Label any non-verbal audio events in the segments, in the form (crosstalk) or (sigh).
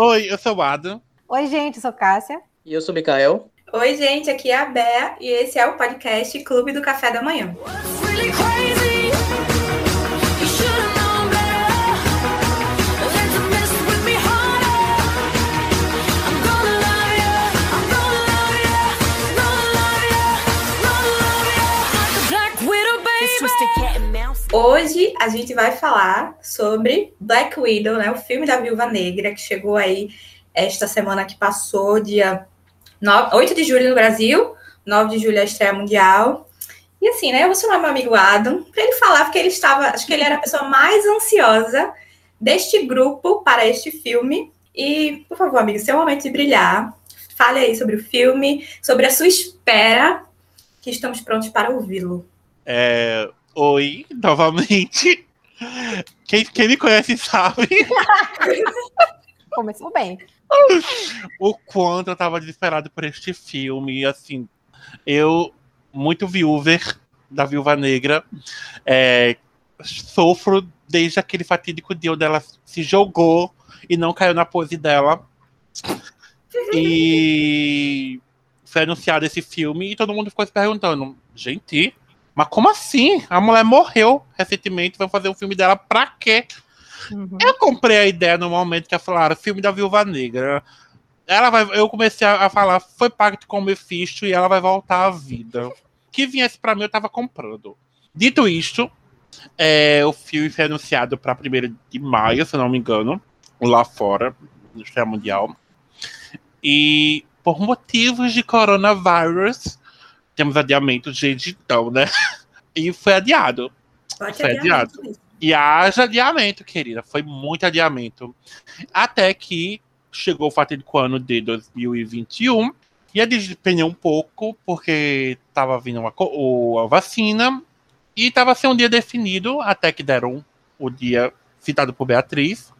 Oi, eu sou o Adam. Oi, gente, eu sou Cássia. E eu sou o Mikael. Oi, gente, aqui é a Bea e esse é o podcast Clube do Café da Manhã. Hoje a gente vai falar sobre Black Widow, né, o filme da Viúva Negra que chegou aí esta semana que passou, dia 9, 8 de julho no Brasil, 9 de julho a estreia mundial. E assim, né, eu vou chamar meu amigo Adam para ele falar, porque ele estava, acho que ele era a pessoa mais ansiosa deste grupo para este filme. E, por favor, amigo, seu momento de brilhar. Fale aí sobre o filme, sobre a sua espera, que estamos prontos para ouvi-lo. É, oi, novamente. Quem, quem me conhece sabe. (laughs) Começou bem. o quanto eu tava desesperado por este filme. Assim, eu, muito viúver da Viúva Negra, é, sofro desde aquele fatídico dia onde ela se jogou e não caiu na pose dela. E (laughs) foi anunciado esse filme e todo mundo ficou se perguntando: gente, mas como assim? A mulher morreu recentemente, vai fazer um filme dela pra quê? Uhum. Eu comprei a ideia no momento que falaram filme da Viúva Negra. Ela vai, eu comecei a, falar, foi pacto com o Mephisto e ela vai voltar à vida. Que viesse para mim, eu tava comprando. Dito isto, é, o filme foi anunciado para 1 de maio, se não me engano, lá fora, no Estreia Mundial. E por motivos de coronavírus, temos adiamento de edição, né? (laughs) E foi adiado. Foi adiado. Mesmo. E haja adiamento, querida. Foi muito adiamento. Até que chegou o fatídico ano de 2021. E a dependeu um pouco, porque estava vindo uma, a vacina. E estava sem um dia definido, até que deram o dia citado por Beatriz.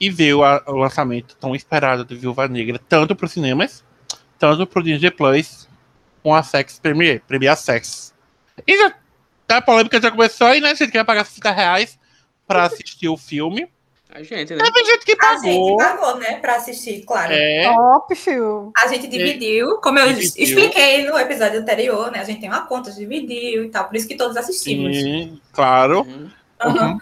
E veio a, o lançamento tão esperado de Viúva Negra, tanto para os cinemas, tanto para o Disney Plus, com a Sex Premiere, Premiere Sex. E já a polêmica já começou aí, né? A gente quer pagar 60 reais pra assistir o filme. A gente, né? Teve gente que pagou. A gente pagou, né? Pra assistir, claro. É. Óbvio. A gente dividiu, como eu dividiu. expliquei no episódio anterior, né? A gente tem uma conta, dividiu e tal. Por isso que todos assistimos. Sim, claro. Uhum. Uhum.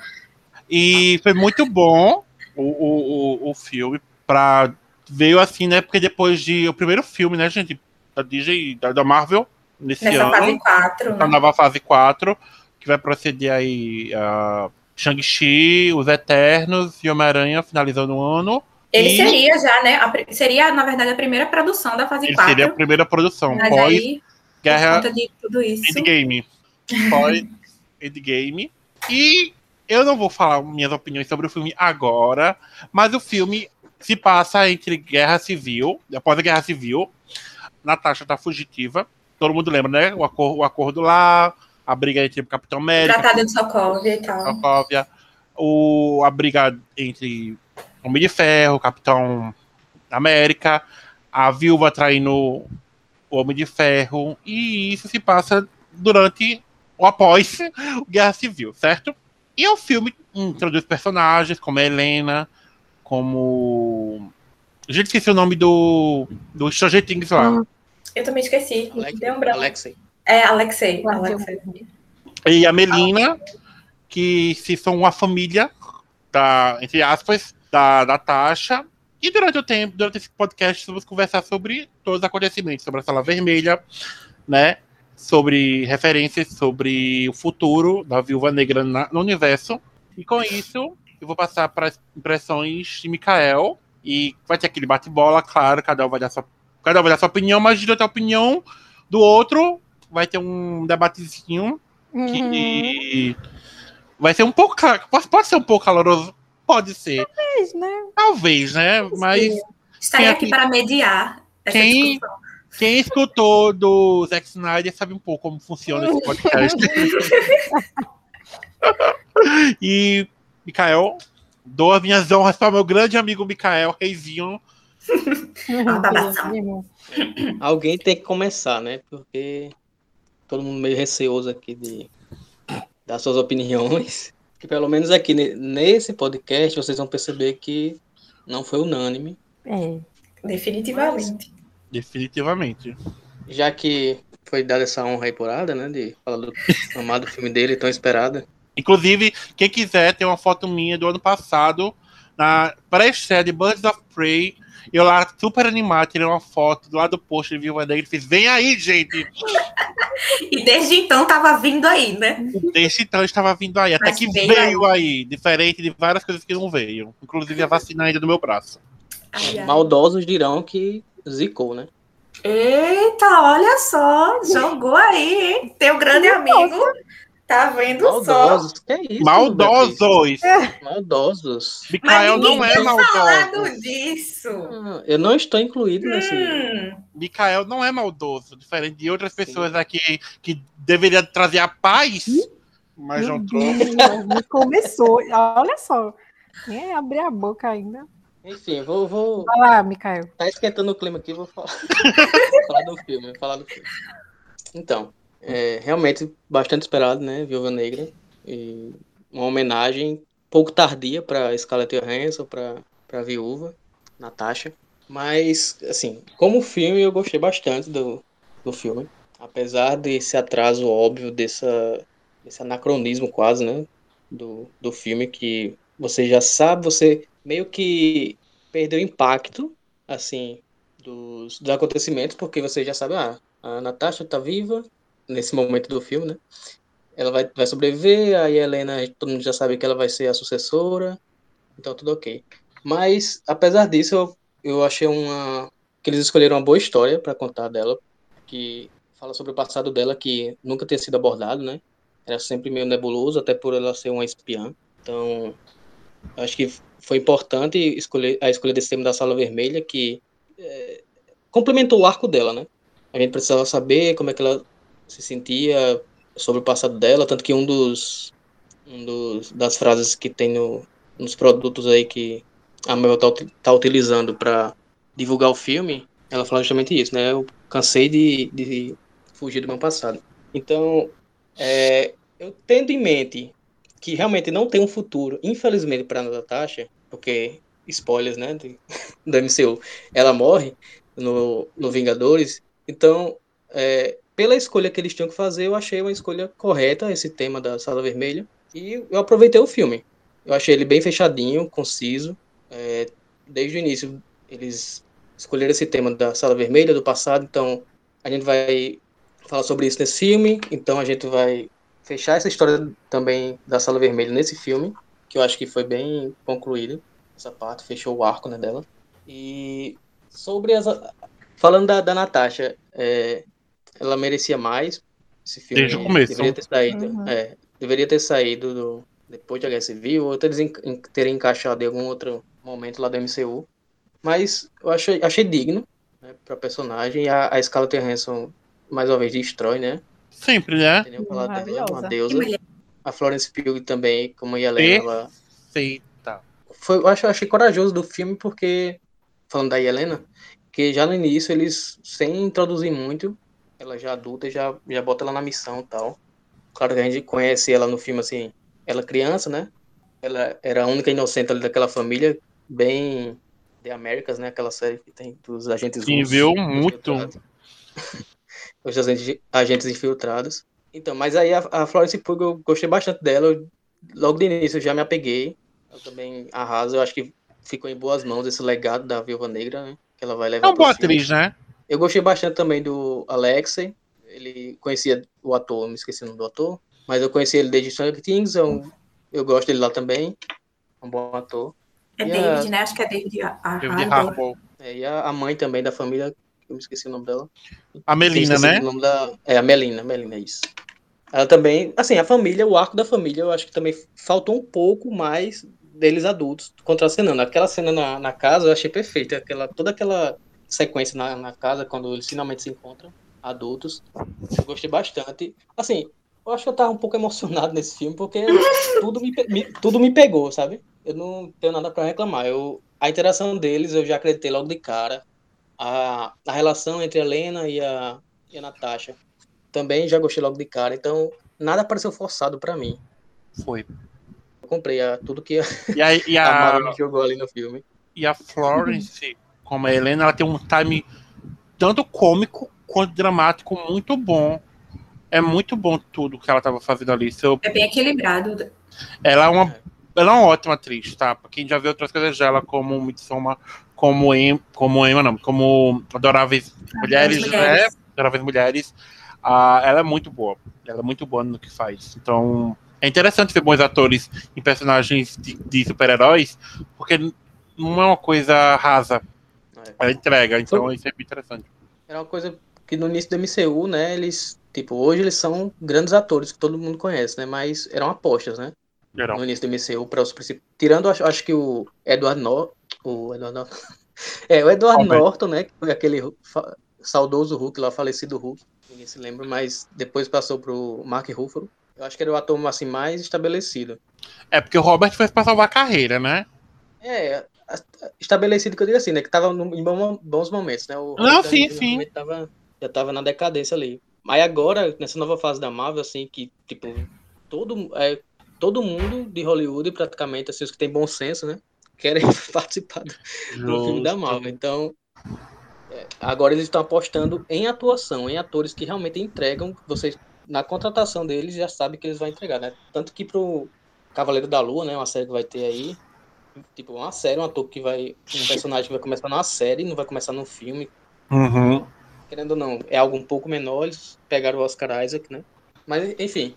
E foi muito bom o, o, o, o filme pra... Veio assim, né? Porque depois de... O primeiro filme, né, gente? Da DJ, da, da Marvel, nesse Nessa ano. fase 4. Né? nova fase 4, que vai proceder aí a Shang-Chi, Os Eternos e Homem-Aranha finalizando o ano. Ele e... seria já, né? A, seria, na verdade, a primeira produção da fase Ele 4. Seria a primeira produção. Mas pós aí, Guerra de tudo isso. Endgame. (laughs) Pós Endgame. E eu não vou falar minhas opiniões sobre o filme agora, mas o filme se passa entre Guerra Civil, após a Guerra Civil. Natasha tá fugitiva. Todo mundo lembra, né? O acordo, o acordo lá, a briga entre o Capitão América. Tratado de Sokovia e tal. Sokovia. O, a briga entre Homem de Ferro, Capitão América, a viúva traindo o Homem de Ferro. E isso se passa durante ou após o (laughs) Guerra Civil, certo? E o filme introduz personagens como a Helena, como. Gente, esqueci o nome do. do Stranger Things lá. Hum. Eu também esqueci. Alex, Deu um branco. Alexei. É, Alexei. Alexei. E a Melina, que se são uma família, da, entre aspas, da Natasha. E durante o tempo, durante esse podcast, vamos conversar sobre todos os acontecimentos, sobre a Sala Vermelha, né? Sobre referências sobre o futuro da Viúva Negra na, no universo. E com isso, eu vou passar para as impressões de Mikael. E vai ter aquele bate-bola, claro, cada um vai dar sua, cada um vai dar sua opinião, mas durante a opinião do outro, vai ter um debatezinho que uhum. vai ser um pouco. Pode, pode ser um pouco caloroso? Pode ser. Talvez, né? Talvez, né? Mas. Estarei aqui para mediar essa quem, discussão. Quem escutou do Zack Snyder sabe um pouco como funciona esse podcast. (laughs) (laughs) e, Mikael, dou as minhas honras para meu grande amigo Mikael, reizinho. Alguém tem que começar, né? Porque todo mundo meio receoso aqui de dar suas opiniões. (laughs) Que pelo menos aqui nesse podcast vocês vão perceber que não foi unânime É. Definitivamente. Definitivamente. Já que foi dada essa honra aí por Ada, né? De falar do (laughs) amado filme dele, tão esperado. Inclusive, quem quiser tem uma foto minha do ano passado, na pré-estreia de Birds of Prey. Eu lá, super animado, tirei uma foto do lado do post de Viúva Negra e fiz, vem aí, gente! E desde então tava vindo aí, né? Desde então estava vindo aí, até Mas que veio veio aí, diferente de várias coisas que não veio. Inclusive a vacina ainda do meu braço. Ai, ai. Maldosos dirão que zicou, né? Eita, olha só, jogou aí, hein? Teu grande amigo, tá vendo só. Maldosos, que é isso? Maldosos! Beatriz? Maldosos. Ninguém não é tinha maldoso. disso. Ah, Eu não estou incluído nesse. Hum, Mikael não é maldoso, diferente de outras pessoas aqui que deveria trazer a paz, mas Meu não trouxe. Começou. Olha só. Nem abrir a boca ainda. Enfim, vou, vou. Vai lá, Mikael. Tá esquentando o clima aqui, vou falar, (laughs) falar do filme, vou falar do filme. Então, é realmente bastante esperado, né? Viúva Negra. E uma homenagem pouco tardia para Scarlett Johansson, para para Viúva, Natasha. Mas, assim, como filme, eu gostei bastante do, do filme. Apesar desse atraso óbvio, dessa, desse anacronismo quase, né? Do, do filme, que você já sabe, você meio que perdeu o impacto, assim, dos, dos acontecimentos, porque você já sabe, ah, a Natasha tá viva nesse momento do filme, né? Ela vai, vai sobreviver, aí a Helena, todo mundo já sabe que ela vai ser a sucessora, então tudo ok. Mas, apesar disso, eu, eu achei uma que eles escolheram uma boa história para contar dela, que fala sobre o passado dela que nunca tinha sido abordado, né? Era sempre meio nebuloso, até por ela ser uma espiã. Então, acho que foi importante escolher a escolha desse tema da Sala Vermelha, que é, complementou o arco dela, né? A gente precisava saber como é que ela se sentia sobre o passado dela, tanto que um dos, um dos das frases que tem no, nos produtos aí que a Marvel tá, tá utilizando para divulgar o filme, ela fala justamente isso, né? Eu cansei de, de fugir do meu passado. Então, é, eu tendo em mente que realmente não tem um futuro, infelizmente, para Natasha, porque, spoilers, né, de, (laughs) do MCU, ela morre no, no Vingadores, então, é, pela escolha que eles tinham que fazer, eu achei uma escolha correta, esse tema da Sala Vermelha, e eu aproveitei o filme. Eu achei ele bem fechadinho, conciso, é, desde o início eles escolheram esse tema da Sala Vermelha, do passado, então a gente vai falar sobre isso nesse filme, então a gente vai fechar essa história também da Sala Vermelha nesse filme, que eu acho que foi bem concluída, essa parte, fechou o arco né, dela. E sobre as. Falando da, da Natasha, é, ela merecia mais. Esse filme Desde o começo. deveria ter saído. Uhum. é, deveria ter saído do- depois de Guerra Civil, ou eles terem encaixado em algum outro momento lá do MCU. Mas eu achei, achei digno né, pra personagem. E a, a Scarlett Johansson, mais uma vez, destrói, né? Sempre, né? Dela, Maravilhosa. uma deusa. A Florence Pugh também, como a Helena, ela Feita. foi, eu acho, eu achei corajoso do filme porque, falando da Helena, que já no início eles, sem introduzir muito, ela já adulta, já, já bota ela na missão e tal. Claro que a gente conhece ela no filme, assim, ela criança, né? Ela era a única inocente ali daquela família, bem The Americas, né? Aquela série que tem dos agentes Sim, russos, viu? Muito. (laughs) Os agentes, agentes infiltrados. Então, mas aí a, a Florence Pugh eu gostei bastante dela. eu- logo de início eu já me apeguei. Ela também arrasa. Eu acho que ficou em boas mãos esse legado da Viúva Negra, né? Que ela vai levar É uma boa atriz, né? Eu gostei bastante também do Alexei. Ele conhecia o ator, me esqueci o nome do ator. Mas eu conheci ele desde Stranger Things. Eu, eu gosto dele lá também. É um bom ator. É E a- David, né? Acho que é David David Harbour. É, e a, a mãe também da família, eu me esqueci o nome dela. A Melina, né? o nome da... É, a Melina, Melina, é isso. Ela também, assim, a família, o arco da família, eu acho que também faltou um pouco mais deles adultos contracenando. Aquela cena na, na casa eu achei perfeita, aquela, toda aquela sequência na, na casa, quando eles finalmente se encontram, adultos, eu gostei bastante. Assim, eu acho que eu tava um pouco emocionado nesse filme, porque tudo me, me- tudo me pegou, sabe? Eu não tenho nada para reclamar. Eu, a interação deles eu já acreditei logo de cara. A, a relação entre a Helena e a, e a Natasha também já gostei logo de cara. Então, nada pareceu forçado para mim. Foi. Eu comprei a, tudo que a, E a, e a (laughs) a, Marvel jogou ali no filme. e a Florence, como a Helena, ela tem um time tanto cômico quanto dramático muito bom. É muito bom tudo que ela estava fazendo ali. Seu... É bem equilibrado. Ela é uma, ela é uma ótima atriz, tá? Pra quem já viu outras coisas dela, como Midsommar, como em, como Emma, não, como Adoráveis Mulheres, Mulheres. né? Adoráveis Mulheres. Ah, ela é muito boa. Ela é muito boa no que faz. Então, é interessante ver bons atores em personagens de, de super-heróis, porque não é uma coisa rasa. É. Ela entrega, então isso é bem interessante. Era uma coisa que no início do MCU, né, eles, tipo, hoje eles são grandes atores que todo mundo conhece, né, mas eram apostas, né, Geral. no início do MCU para os principais. Tirando, acho, acho que o Edward Norton, o Edward Norton, (laughs) é, o Edward. Norton, né, que foi aquele fa- saudoso Hulk lá, falecido Hulk, ninguém se lembra, mas depois passou pro Mark Ruffalo. Eu acho que era o ator, assim, mais estabelecido. É porque o Robert fez pra salvar a carreira, né? É, a- a- estabelecido que eu digo assim, né? Que tava no- em bom- bons momentos, né? O Não, Robert sim, sim. Tava, já tava na decadência ali. Mas agora, nessa nova fase da Marvel, assim, que, tipo, todo, é, todo mundo de Hollywood, praticamente, assim, os que têm bom senso, né? Querem (laughs) participar do, do filme da Marvel. Então, é, agora eles estão apostando em atuação, em atores que realmente entregam. Vocês, na contratação deles, já sabem que eles vão entregar, né? Tanto que pro Cavaleiro da Lua, né? Uma série que vai ter aí. Tipo, uma série, um ator que vai. Um personagem que vai começar numa série, não vai começar num filme. Uhum. Querendo ou não, é algo um pouco menor. Eles pegaram o Oscar Isaac, né? Mas, enfim.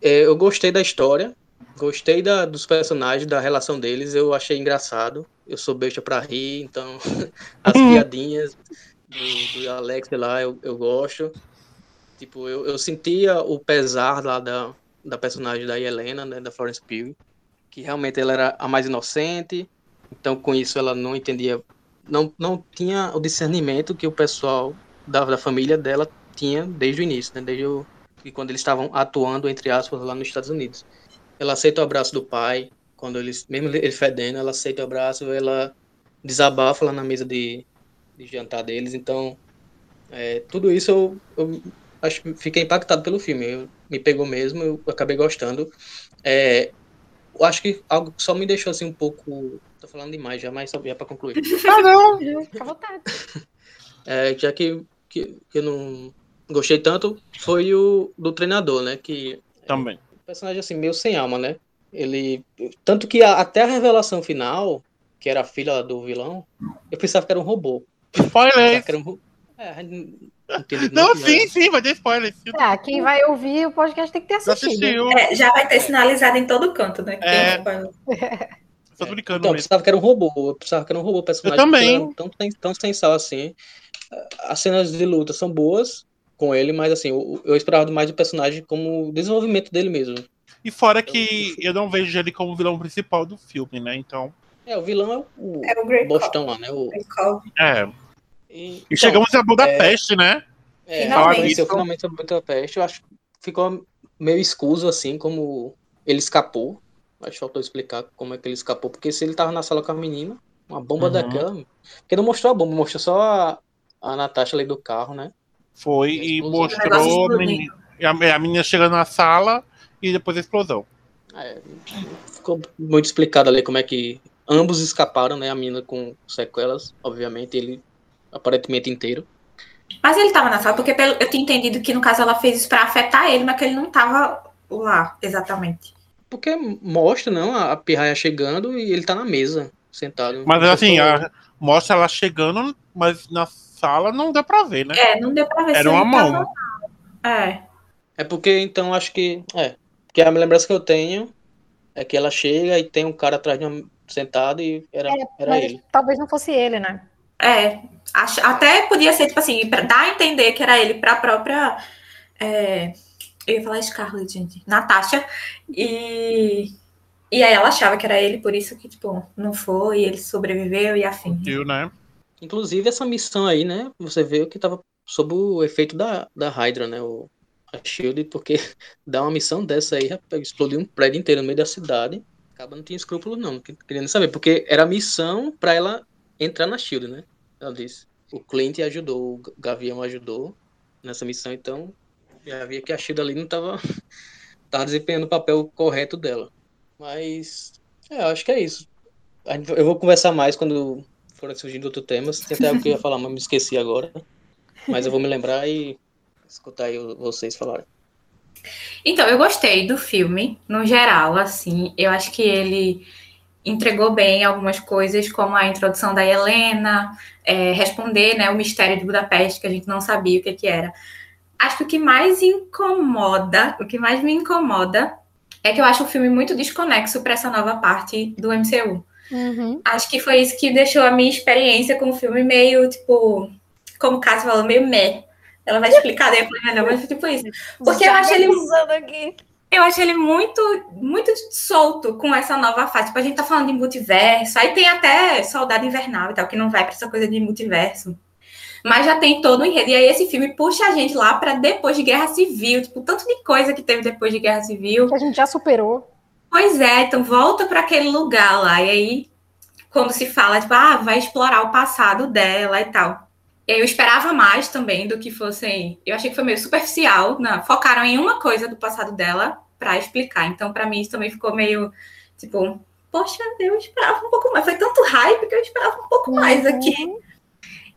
é, eu gostei da história. Gostei da, dos personagens, da relação deles. Eu achei engraçado. Eu sou besta pra rir, então. (laughs) As Uhum. piadinhas do, do Alex lá, eu, eu gosto. Tipo, eu, eu sentia o pesar lá da, da personagem da Helena, né? Da Florence Pugh. Que realmente ela era a mais inocente. Então, com isso, ela não entendia. Não, não tinha o discernimento que o pessoal da, da família dela tinha desde o início, né? Desde o, quando eles estavam atuando, entre aspas, lá nos Estados Unidos. Ela aceita o abraço do pai, quando eles, mesmo ele fedendo, ela aceita o abraço, ela desabafa lá na mesa de, de jantar deles. Então, é, tudo isso eu, eu acho, fiquei impactado pelo filme. Eu, me pegou mesmo, eu acabei gostando. É, eu acho que algo que só me deixou assim um pouco. Tô falando demais já, mas só já para concluir. (laughs) Ah, não. Fica à vontade. (laughs) É, já que, que, que eu não gostei tanto, foi o do treinador, né? Que Também. um personagem assim, meio sem alma, né? Ele. Tanto que a- até a revelação final, que era a filha do vilão, eu pensava que era um robô. Spoiler! era um É, a gente não sim, sim, vai ter spoiler. sim. Ah, quem vai ouvir o podcast tem que ter Já assistido. assistiu. É, já vai ter sinalizado em todo canto, né? que É. um. Tô brincando Então, eu pensava que era um robô. Eu pensava que era um robô personagem. Eu também. Tão, tão sem sal assim. As cenas de luta são boas com ele, mas assim, eu, eu esperava mais do personagem como o desenvolvimento dele mesmo. E fora que eu não vejo ele como vilão principal do filme, né? Então. É, o vilão é o, É o Grey Bostão lá, né? O. É. e, E então, chegamos a Budapeste, né? É, Finalmente. finalmente sobre Budapeste. Eu acho que ficou meio escuso, assim, como ele escapou. Acho que faltou explicar como é que ele escapou. Porque se ele tava na sala com a menina, uma bomba Uhum. daquela. Porque não mostrou a bomba, mostrou só a, a Natasha ali do carro, né? Foi A e negócio mostrou a menina, a, a menina chegando na sala e depois a explosão. É, ficou muito explicado ali como é que ambos escaparam, né? A menina com sequelas, obviamente, ele aparentemente inteiro. Mas ele tava na sala, porque pelo- eu tinha entendido que no caso ela fez isso pra afetar ele, mas que ele não tava lá, exatamente. Porque mostra, não, a, a pirraia chegando e ele tá na mesa, sentado. Mas assim, a- mostra ela chegando, mas na sala não deu pra ver, né? É, não deu pra ver se Era uma mão. tava- É. É porque, então, acho que. É. Porque a lembrança que eu tenho é que ela chega e tem um cara atrás de uma, sentado e era, era Mas ele. talvez não fosse ele, né? É, acho- até podia ser, tipo assim, pra dar a entender que era ele pra própria. é, eu ia falar Scarlett, gente. Natasha. E. E aí ela achava que era ele, por isso que, tipo, não foi, ele sobreviveu e afim. Viu, né? Inclusive, essa missão aí, né? Você vê que tava sob o efeito da, da Hydra, né? O, a Shield, porque (laughs) dar uma missão dessa aí, rapaz, explodir um prédio inteiro no meio da cidade. Acaba não tinha escrúpulo, não, que- querendo saber, porque era a missão pra ela entrar na Shield, né? Ela disse. O Clint ajudou, o Gavião ajudou nessa missão, então já via que a Shield ali não tava, (laughs) tava desempenhando o papel correto dela. Mas, é, eu acho que é isso. Eu vou conversar mais quando foram surgindo outros temas. Tem até algo que eu ia falar, mas me esqueci agora. Mas eu vou me lembrar e escutar aí vocês falarem. Então, eu gostei do filme, no geral, assim. Eu acho que ele entregou bem algumas coisas, como a introdução da Helena, é, responder né, o mistério de Budapeste, que a gente não sabia o que, que era. Acho que o que mais incomoda, o que mais me incomoda, é que eu acho o filme muito desconexo para essa nova parte do MCU. Uhum. Acho que foi isso que deixou a minha experiência com o filme meio, tipo, como o Cássio falou, meio meh. Ela vai explicar depois melhor, mas tipo isso. Porque eu acho ele aqui. Eu acho ele muito, muito solto com essa nova fase. Tipo, a gente tá falando de multiverso, aí tem até Soldado Invernal e tal, que não vai pra essa coisa de multiverso. Mas já tem todo o enredo. E aí esse filme puxa a gente lá pra depois de Guerra Civil, tipo, tanto de coisa que teve depois de Guerra Civil. Que a gente já superou. Pois é, então volta para aquele lugar lá. E aí, quando se fala, tipo, ah, vai explorar o passado dela e tal. Eu esperava mais também do que fossem. Eu achei que foi meio superficial. Né? Focaram em uma coisa do passado dela para explicar. Então, para mim, isso também ficou meio tipo, poxa, eu esperava um pouco mais. Foi tanto hype que eu esperava um pouco mais aqui.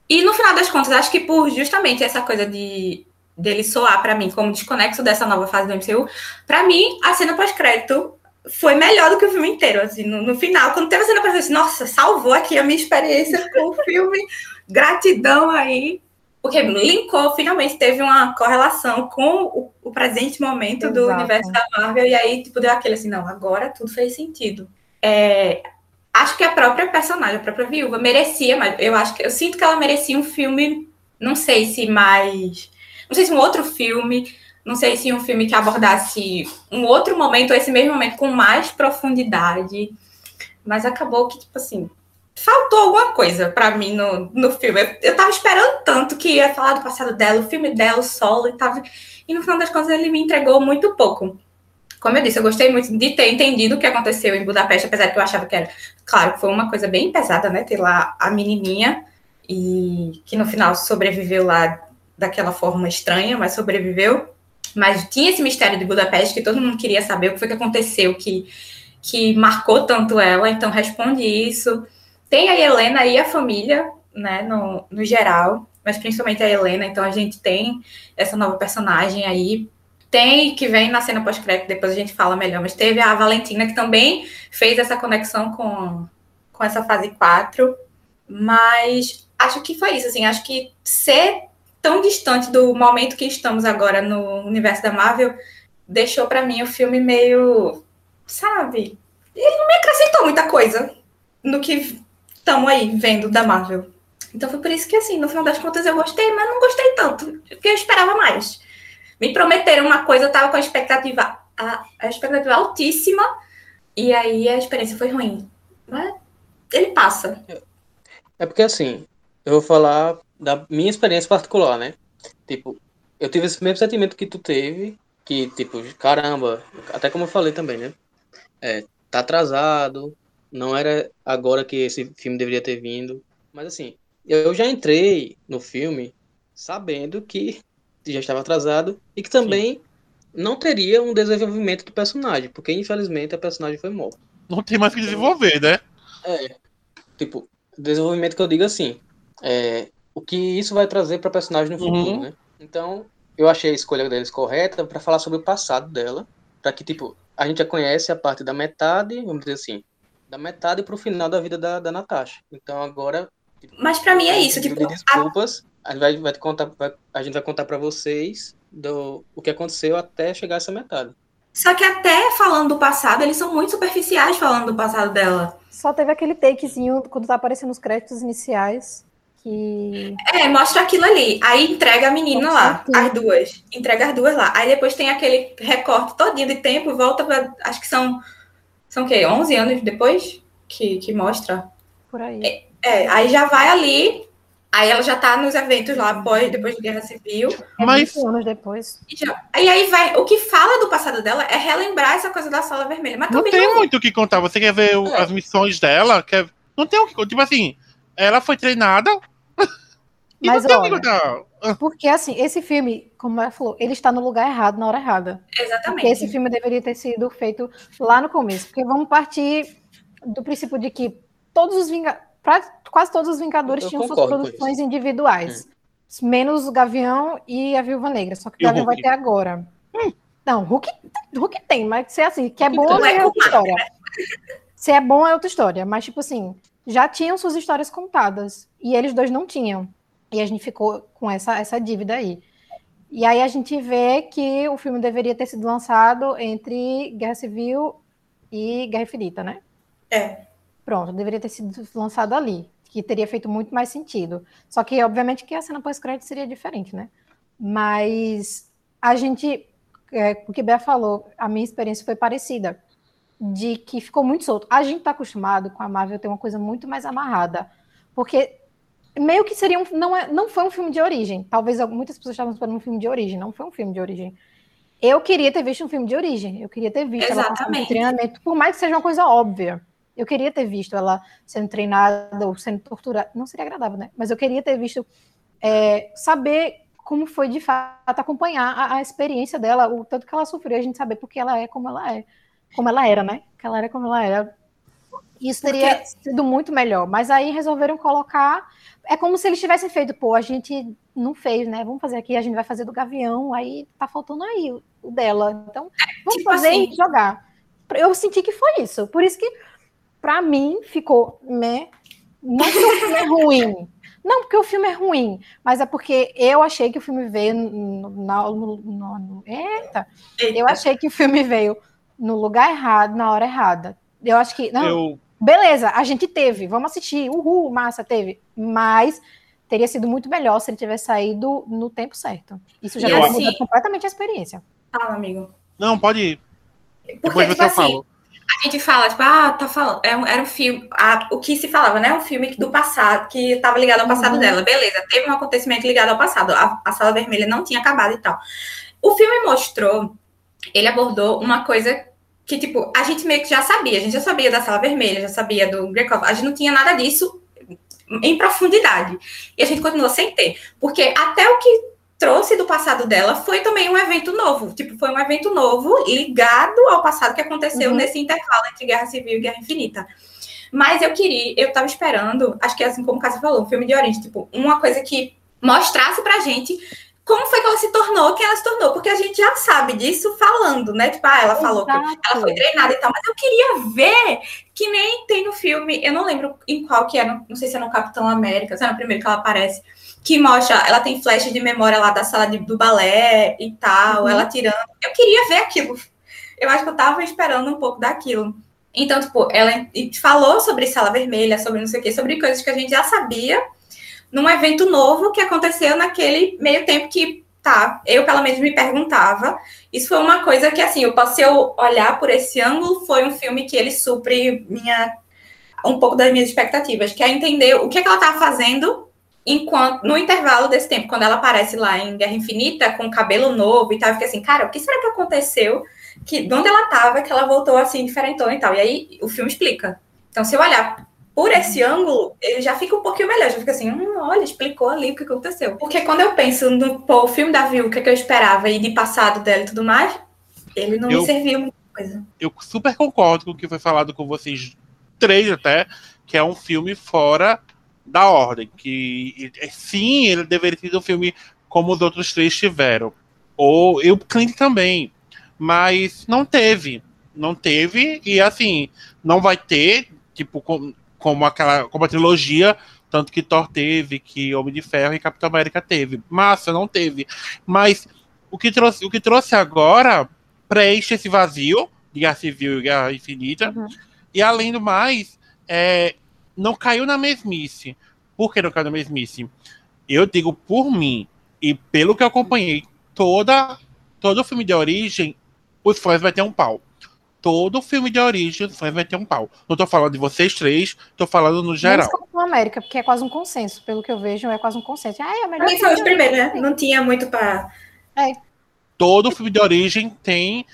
E no final das contas, acho que por justamente essa coisa de dele soar para mim como desconexo dessa nova fase do MCU, para mim a cena pós-crédito foi melhor do que o filme inteiro. Assim, no, no final, quando teve a cena pós-crédito, nossa, salvou aqui a minha experiência com o filme. Gratidão aí. Porque linkou, finalmente teve uma correlação com o, o presente momento do Exato. universo da Marvel, e aí, tipo, deu aquele assim, não, agora tudo fez sentido. É, acho que a própria personagem, a própria viúva, merecia, mas eu acho que eu sinto que ela merecia um filme, não sei se mais. Não sei se um outro filme, não sei se um filme que abordasse um outro momento, ou esse mesmo momento, com mais profundidade. Mas acabou que, tipo assim, faltou alguma coisa pra mim no, no filme. Eu, eu tava esperando tanto que ia falar do passado dela, o filme dela, o solo e tava. E no final das contas ele me entregou muito pouco. Como eu disse, eu gostei muito de ter entendido o que aconteceu em Budapeste, apesar que eu achava que era. Claro, foi uma coisa bem pesada, né? Ter lá a menininha e que no final sobreviveu lá daquela forma estranha, mas sobreviveu. Mas tinha esse mistério de Budapeste que todo mundo queria saber o que foi que aconteceu, que, que marcou tanto ela, então responde isso. Tem a Helena e a família, né, no, no geral, mas principalmente a Helena, então a gente tem essa nova personagem aí. Tem que vem na cena pós-crédito, depois a gente fala melhor, mas teve a Valentina que também fez essa conexão com, com essa fase 4. Mas acho que foi isso, assim, acho que ser tão distante do momento que estamos agora no universo da Marvel deixou para mim o filme meio, sabe? Ele não me acrescentou muita coisa no que estamos aí vendo da Marvel. Então foi por isso que, assim, no final das contas eu gostei, mas não gostei tanto, porque eu esperava mais. Me prometeram uma coisa, eu tava com a expectativa, a, a expectativa altíssima, e aí a experiência foi ruim. Mas ele passa. É porque assim, eu vou falar da minha experiência particular, né? Tipo, eu tive esse mesmo sentimento que tu teve, que tipo, caramba, até como eu falei também, né? É, tá atrasado, não era agora que esse filme deveria ter vindo. Mas assim, eu já entrei no filme sabendo que já estava atrasado e que também não teria um desenvolvimento do personagem, porque infelizmente a personagem foi morta. Não tem mais o que desenvolver, né? É, tipo, desenvolvimento que eu digo assim, é, o que isso vai trazer para personagem no futuro, Uhum. né? Então, eu achei a escolha deles correta para falar sobre o passado dela, para que, tipo, a gente já conhece a parte da metade, vamos dizer assim, da metade pro final da vida da, da Natasha. Então, agora... tipo, Mas pra mim é isso, tipo, de desculpas, a gente vai, vai contar, vai- a gente vai contar para vocês do, o que aconteceu até chegar a essa metade. Só que até falando do passado, eles são muito superficiais falando do passado dela. Só teve aquele takezinho quando tá aparecendo os créditos iniciais. Que. É, mostra aquilo ali. Aí entrega a menina lá, as duas. Entrega as duas lá. Aí depois tem aquele recorte todinho de tempo, volta pra. Acho que são. São o quê? 11 anos depois que, que mostra? Por aí. É, aí já vai ali. Aí ela já tá nos eventos lá, após, depois da Guerra Civil. É Mas 20 anos depois. E, já, e aí vai. O que fala do passado dela é relembrar essa coisa da sala vermelha. Mas não tem não- muito o que contar. Você quer ver o- É. as missões dela? Quer... Não tem o que contar. Tipo assim, ela foi treinada. E Mas não olha, contar. Porque, assim, esse filme, como ela falou, ele está no lugar errado, na hora errada. Porque Exatamente. esse filme deveria ter sido feito lá no começo. Porque vamos partir do princípio de que todos os Vingadores. quase todos os Vingadores Eu tinham suas produções individuais. Menos o Gavião e a Viúva Negra. Só que o Gavião vai ter agora. Não, Hulk, Hulk tem, mas se é assim, que é bom Não é é outra história. Se é bom é outra história. Mas, tipo assim, já tinham suas histórias contadas. E eles dois não tinham. E a gente ficou com essa, essa dívida aí. E aí a gente vê que o filme deveria ter sido lançado entre Guerra Civil e Guerra Infinita, né? É. Pronto, deveria ter sido lançado ali, que teria feito muito mais sentido. Só que, obviamente, que a cena pós-crédito seria diferente, né? Mas a gente, é, o que Bea falou, a minha experiência foi parecida, de que ficou muito solto. A gente tá acostumado com a Marvel ter uma coisa muito mais amarrada, porque meio que seria um, não, é, não foi um filme de origem. Talvez muitas pessoas estavam esperando um filme de origem, não foi um filme de origem. Eu queria ter visto um filme de origem, eu queria ter visto ela Exatamente. por treinamento, por mais que seja uma coisa óbvia. Eu queria ter visto ela sendo treinada ou sendo torturada. Não seria agradável, né? Mas eu queria ter visto, é, saber como foi de fato acompanhar a, a experiência dela, o tanto que ela sofreu, a gente saber porque ela é como ela é. Como ela era, né? Que ela era como ela era. Isso teria Porque- sido muito melhor. Mas aí resolveram colocar. É como se eles tivessem feito, pô, a gente não fez, né? Vamos fazer aqui, a gente vai fazer do Gavião, aí tá faltando aí o, dela. Então, vamos Tipo fazer assim. e jogar. Eu senti que foi isso. Por isso que, pra mim, ficou. Né? Não porque o filme é ruim. Não porque o filme é ruim, mas é porque eu achei que o filme veio na- no- no- no- Eita! Eita. Eu achei que o filme veio no lugar errado, na hora errada. Eu acho que. Não, Eu, beleza, a gente teve, vamos assistir, uhul, massa, teve. Mas teria sido muito melhor se ele tivesse saído no tempo certo. Isso já assim- completamente a experiência. Fala, amigo. não, pode ir. Porque, Depois tipo você assim, fala. a gente fala, tipo, ah, tá falando. é um- Era um filme. ah, o que se falava, né? Um filme do passado, que estava ligado ao passado Uhum. dela. Beleza, teve um acontecimento ligado ao passado. A, a sala vermelha não tinha acabado e tal. O filme mostrou, ele abordou uma coisa que, tipo, a gente meio que já sabia. A gente já sabia da sala vermelha, já sabia do Grekov. A gente não tinha nada disso em profundidade. E a gente continuou sem ter. Porque até o que trouxe do passado dela foi também um evento novo. Tipo, foi um evento novo ligado ao passado que aconteceu Uhum. nesse intervalo entre Guerra Civil e Guerra Infinita. Mas eu queria, eu tava esperando, acho que assim como o Cássio falou, um filme de origem, tipo, uma coisa que mostrasse pra gente como foi que ela se tornou quem ela se tornou, porque a gente já sabe disso falando, né? Tipo, ah, ela falou que ela foi treinada e tal, mas eu queria ver que nem tem no filme, eu não lembro em qual que é, não, não sei se é no Capitão América, se é no primeiro que ela aparece, que mostra, ela tem flash de memória lá da sala de- do balé e tal, Uhum. ela tirando. Eu queria ver aquilo. Eu acho que eu tava esperando um pouco daquilo. Então, tipo, ela falou sobre sala vermelha, sobre não sei o quê, sobre coisas que a gente já sabia, num evento novo que aconteceu naquele meio tempo que, tá, eu pelo menos me perguntava. Isso foi uma coisa que, assim, eu passei a olhar por esse ângulo, foi um filme que ele supre minha, um pouco das minhas expectativas, que é entender o que, é que ela estava fazendo enquanto no intervalo desse tempo, quando ela aparece lá em Guerra Infinita, com cabelo novo e tal, fiquei assim, cara, o que será que aconteceu? Que, de onde ela estava, que ela voltou assim, diferentona e tal. E aí o filme explica. Então, se eu olhar por esse ângulo, ele já fica um pouquinho melhor. Já fica assim, hum, olha, explicou ali o que aconteceu. Porque quando eu penso no pô, o filme da Viu, o que, é que eu esperava e de passado dela e tudo mais, ele não Eu- me serviu muita coisa. eu super concordo com o que foi falado com vocês três até, que é um filme fora da ordem. Que sim, ele deveria ter sido um filme como os outros três tiveram. Ou e o Clint também. Mas não teve. Não teve, e assim, não vai ter, tipo, com- como aquela. como a trilogia, tanto que Thor teve, que Homem de Ferro e Capitão América teve. Massa, não teve. Mas o que trouxe, o que trouxe agora preenche esse vazio de Guerra Civil e Guerra Infinita. Uhum. E além do mais, é, não caiu na mesmice. Por que não caiu na mesmice? Eu digo por mim, e pelo que eu acompanhei, toda, todo filme de origem, os fãs vai ter um pau. Todo filme de origem, vai ter um pau. Não tô falando de vocês três, tô falando no geral. Menos Capitão América, porque é quase um consenso. Pelo que eu vejo, é quase um consenso. Ah, é a melhor foi os de primeiros, né? Não tinha muito pra. todo filme de origem tem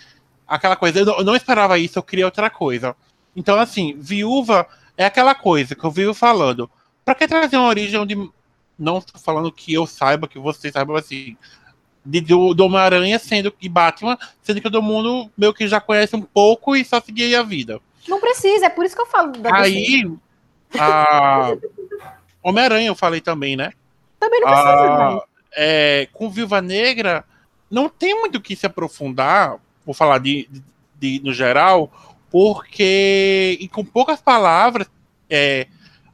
aquela coisa. Eu não, eu não esperava isso, eu queria outra coisa. Então, assim, viúva é aquela coisa que eu vivo falando. Pra que trazer uma origem onde. Não tô falando que eu saiba, que vocês saibam assim. De, do, do Homem-Aranha sendo que Batman, sendo que todo mundo meio que já conhece um pouco e só seguir a vida. Não precisa, é por isso que eu falo da. Aí A Homem-Aranha eu falei também, né? Também não precisa, mais. é, com Viúva Negra, não tem muito o que se aprofundar, vou falar de, de- no geral, porque, e com poucas palavras, é,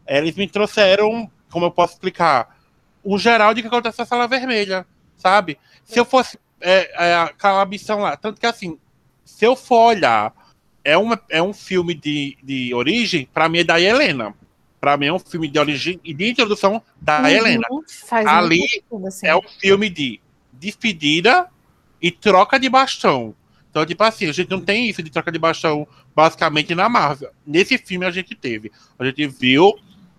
eles me trouxeram, como eu posso explicar, o geral de que acontece na Sala Vermelha, sabe? Se eu fosse é, é, aquela missão lá, tanto que assim, se eu for olhar, é, uma, é um filme de, de origem, pra mim é da Helena. Pra mim é um filme de origem e de introdução da Uhum, Helena. Ali sentido, assim. É um filme de despedida e troca de bastão. Então, tipo assim, a gente não tem isso de troca de bastão basicamente na Marvel. Nesse filme a gente teve. A gente viu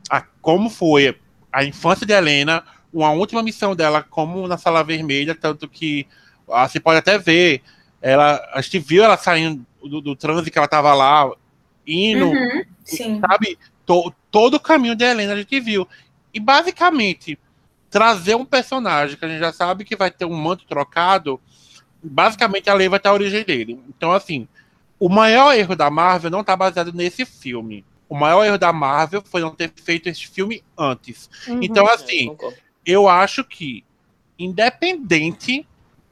a, como foi a infância de Helena, uma última missão dela como na Sala Vermelha, tanto que ah, você pode até ver, ela, a gente viu ela saindo do, do trânsito que ela tava lá, indo, Uhum, sim. sabe? To- todo o caminho de Helena a gente viu. E basicamente, trazer um personagem que a gente já sabe que vai ter um manto trocado, basicamente a lei vai estar a origem dele. Então, assim, o maior erro da Marvel não está baseado nesse filme. O maior erro da Marvel foi não ter feito esse filme antes. Uhum. Então, É, assim, concordo. Eu acho que, independente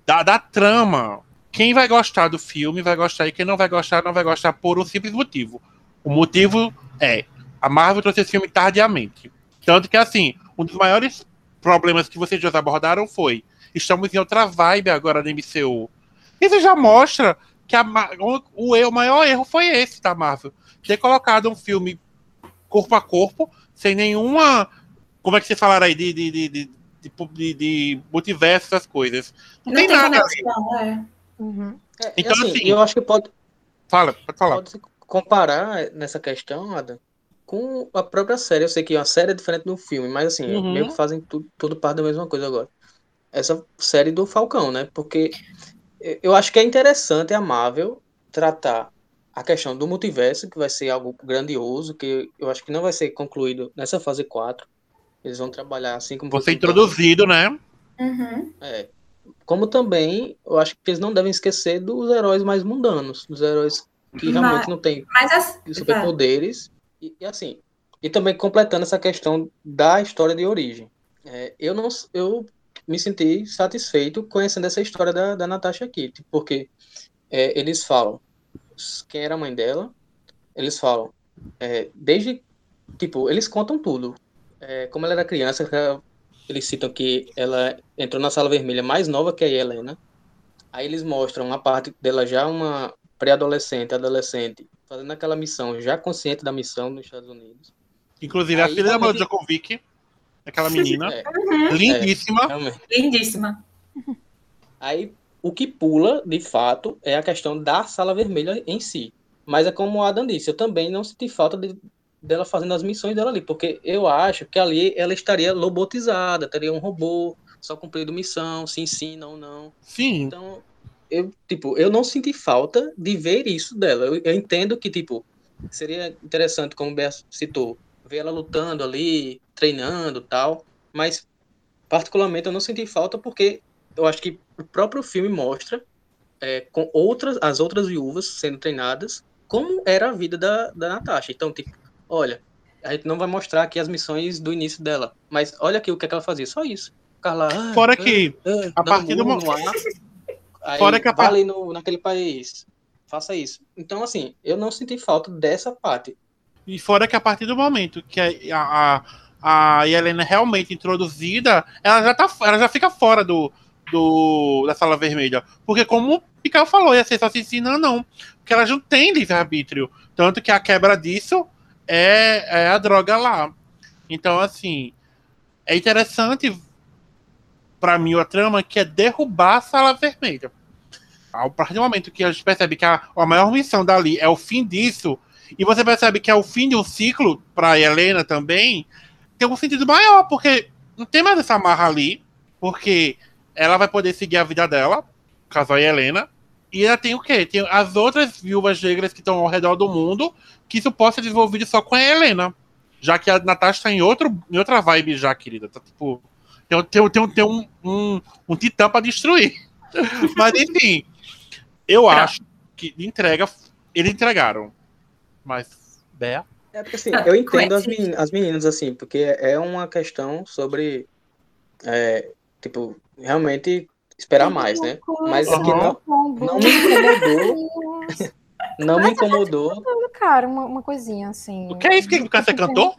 da, da trama, quem vai gostar do filme vai gostar e quem não vai gostar, não vai gostar por um simples motivo. O motivo é: a Marvel trouxe esse filme tardiamente. Tanto que, assim, um dos maiores problemas que vocês já abordaram foi: estamos em outra vibe agora da MCU. Isso já mostra que a, o, o maior erro foi esse da Marvel. Ter colocado um filme corpo a corpo, sem nenhuma. Como é que você falaram aí? De, de, de, de, de, de- de multiverso, essas coisas. Não, Não tem tem nada conexão, é. Uhum. É, Então, assim, assim- eu acho que pode, Fala, pode falar. pode se comparar nessa questão, Adam, com a própria série. Eu sei que uma série é diferente do filme, mas assim, Uhum. meio que fazem tudo, tudo parte da mesma coisa agora. Essa série do Falcão, né? Porque eu- acho que é interessante a Marvel tratar a questão do multiverso, que vai ser algo grandioso, que eu acho que não vai ser concluído nessa fase 4. Eles vão trabalhar assim como Você você introduzido, né? Uhum. É. Como também, eu acho que eles não devem esquecer dos heróis mais mundanos, dos heróis que realmente Mas- não têm as... superpoderes. E, e assim, e também completando essa questão da história de origem. É, eu não eu me senti satisfeito conhecendo essa história da, da Natasha Kitty, porque é, eles falam quem era a mãe dela, eles falam é, desde tipo, eles contam tudo. É, como ela era criança, eles citam que ela entrou na sala vermelha mais nova que a Helena. Aí eles mostram a parte dela já uma pré-adolescente, adolescente, fazendo aquela missão, já consciente da missão nos Estados Unidos. Inclusive, a Aí, filha da realmente- Djokovic, aquela menina, É, lindíssima. realmente. Lindíssima. Aí o que pula, de fato, é a questão da sala vermelha em si. Mas é como o Adam disse, eu também não senti falta de, dela fazendo as missões dela ali, porque eu acho que ali ela estaria robotizada, teria um robô, só cumprindo missão, sim, sim, não, não. Sim, Então, eu, tipo, eu não senti falta de ver isso dela. Eu, eu entendo que, tipo, seria interessante, como o Bea citou, ver ela lutando ali, treinando tal, mas, particularmente, eu não senti falta porque eu acho que o próprio filme mostra, é, com outras, as outras viúvas sendo treinadas, como era a vida da, da Natasha. Então, tipo, olha, a gente não vai mostrar aqui as missões do início dela, mas olha aqui o que, é que ela fazia, só isso. Carla, ah, fora ah, que ah, a dando partir do murro mo- no ar. (laughs) Aí, Fora que a vai par- ali no, naquele país, faça isso. Então, assim, eu não senti falta dessa parte. E fora que a partir do momento que a, a, a Helena é realmente introduzida, ela já, tá, ela já fica fora do, do, da sala vermelha. Porque como o Picão falou, ia ser só se ensina, não. Porque elas não têm livre-arbítrio. Tanto que a quebra disso é, é a droga lá. Então, assim, é interessante para mim a trama que é derrubar a sala vermelha. A partir do momento que a gente percebe que a, a maior missão dali é o fim disso, e você percebe que é o fim de um ciclo para Helena também, tem um sentido maior, porque não tem mais essa marra ali, porque ela vai poder seguir a vida dela, casal e Helena, e ela tem o quê? Tem as outras viúvas negras que estão ao redor do mundo, que isso pode ser desenvolvido só com a Helena. Já que a Natasha tá em, outro, em outra vibe já, querida. Tá tipo. Tem, tem, tem, tem um, um, um titã pra destruir. (laughs) Mas enfim, eu acho que de entrega, eles entregaram. Mas, Bea, É porque assim, eu entendo as meninas, as meninas, assim, porque é uma questão sobre, é, tipo, realmente esperar mais, né? Mas que não, não me incomodou. não me incomodou. Cara, uma, uma coisinha assim. O que é isso que você cantou?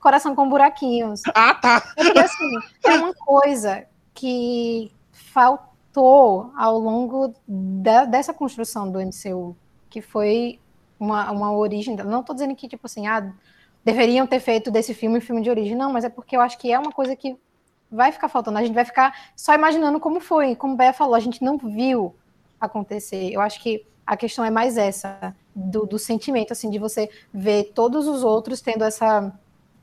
Coração com buraquinhos. Ah, tá. É porque assim, é uma coisa que faltou ao longo da, dessa construção do MCU, que foi uma, uma origem. Não estou dizendo que, tipo assim, ah, deveriam ter feito desse filme um filme de origem, não, mas é porque eu acho que é uma coisa que vai ficar faltando. A gente vai ficar só imaginando como foi. Como o Béa falou, a gente não viu acontecer. Eu acho que a questão é mais essa, do, do sentimento, assim, de você ver todos os outros tendo essa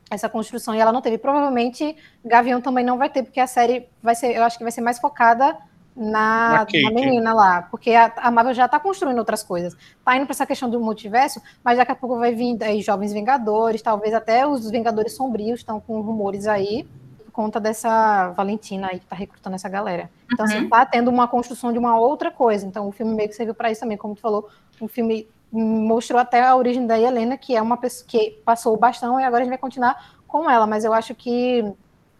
essa construção e ela não teve. Provavelmente Gavião também não vai ter, porque a série vai ser, eu acho que vai ser mais focada na, na menina lá, porque a, a Marvel já está construindo outras coisas. Está indo para essa questão do multiverso, mas daqui a pouco vai vir aí Jovens Vingadores, talvez até os Vingadores Sombrios estão com rumores aí, por conta dessa Valentina aí que está recrutando essa galera. Então, assim, uhum. assim, tá tendo uma construção de uma outra coisa. Então, o filme meio que serviu para isso também, como tu falou, um filme mostrou até a origem da Helena, que é uma pessoa que passou o bastão e agora a gente vai continuar com ela, mas eu acho que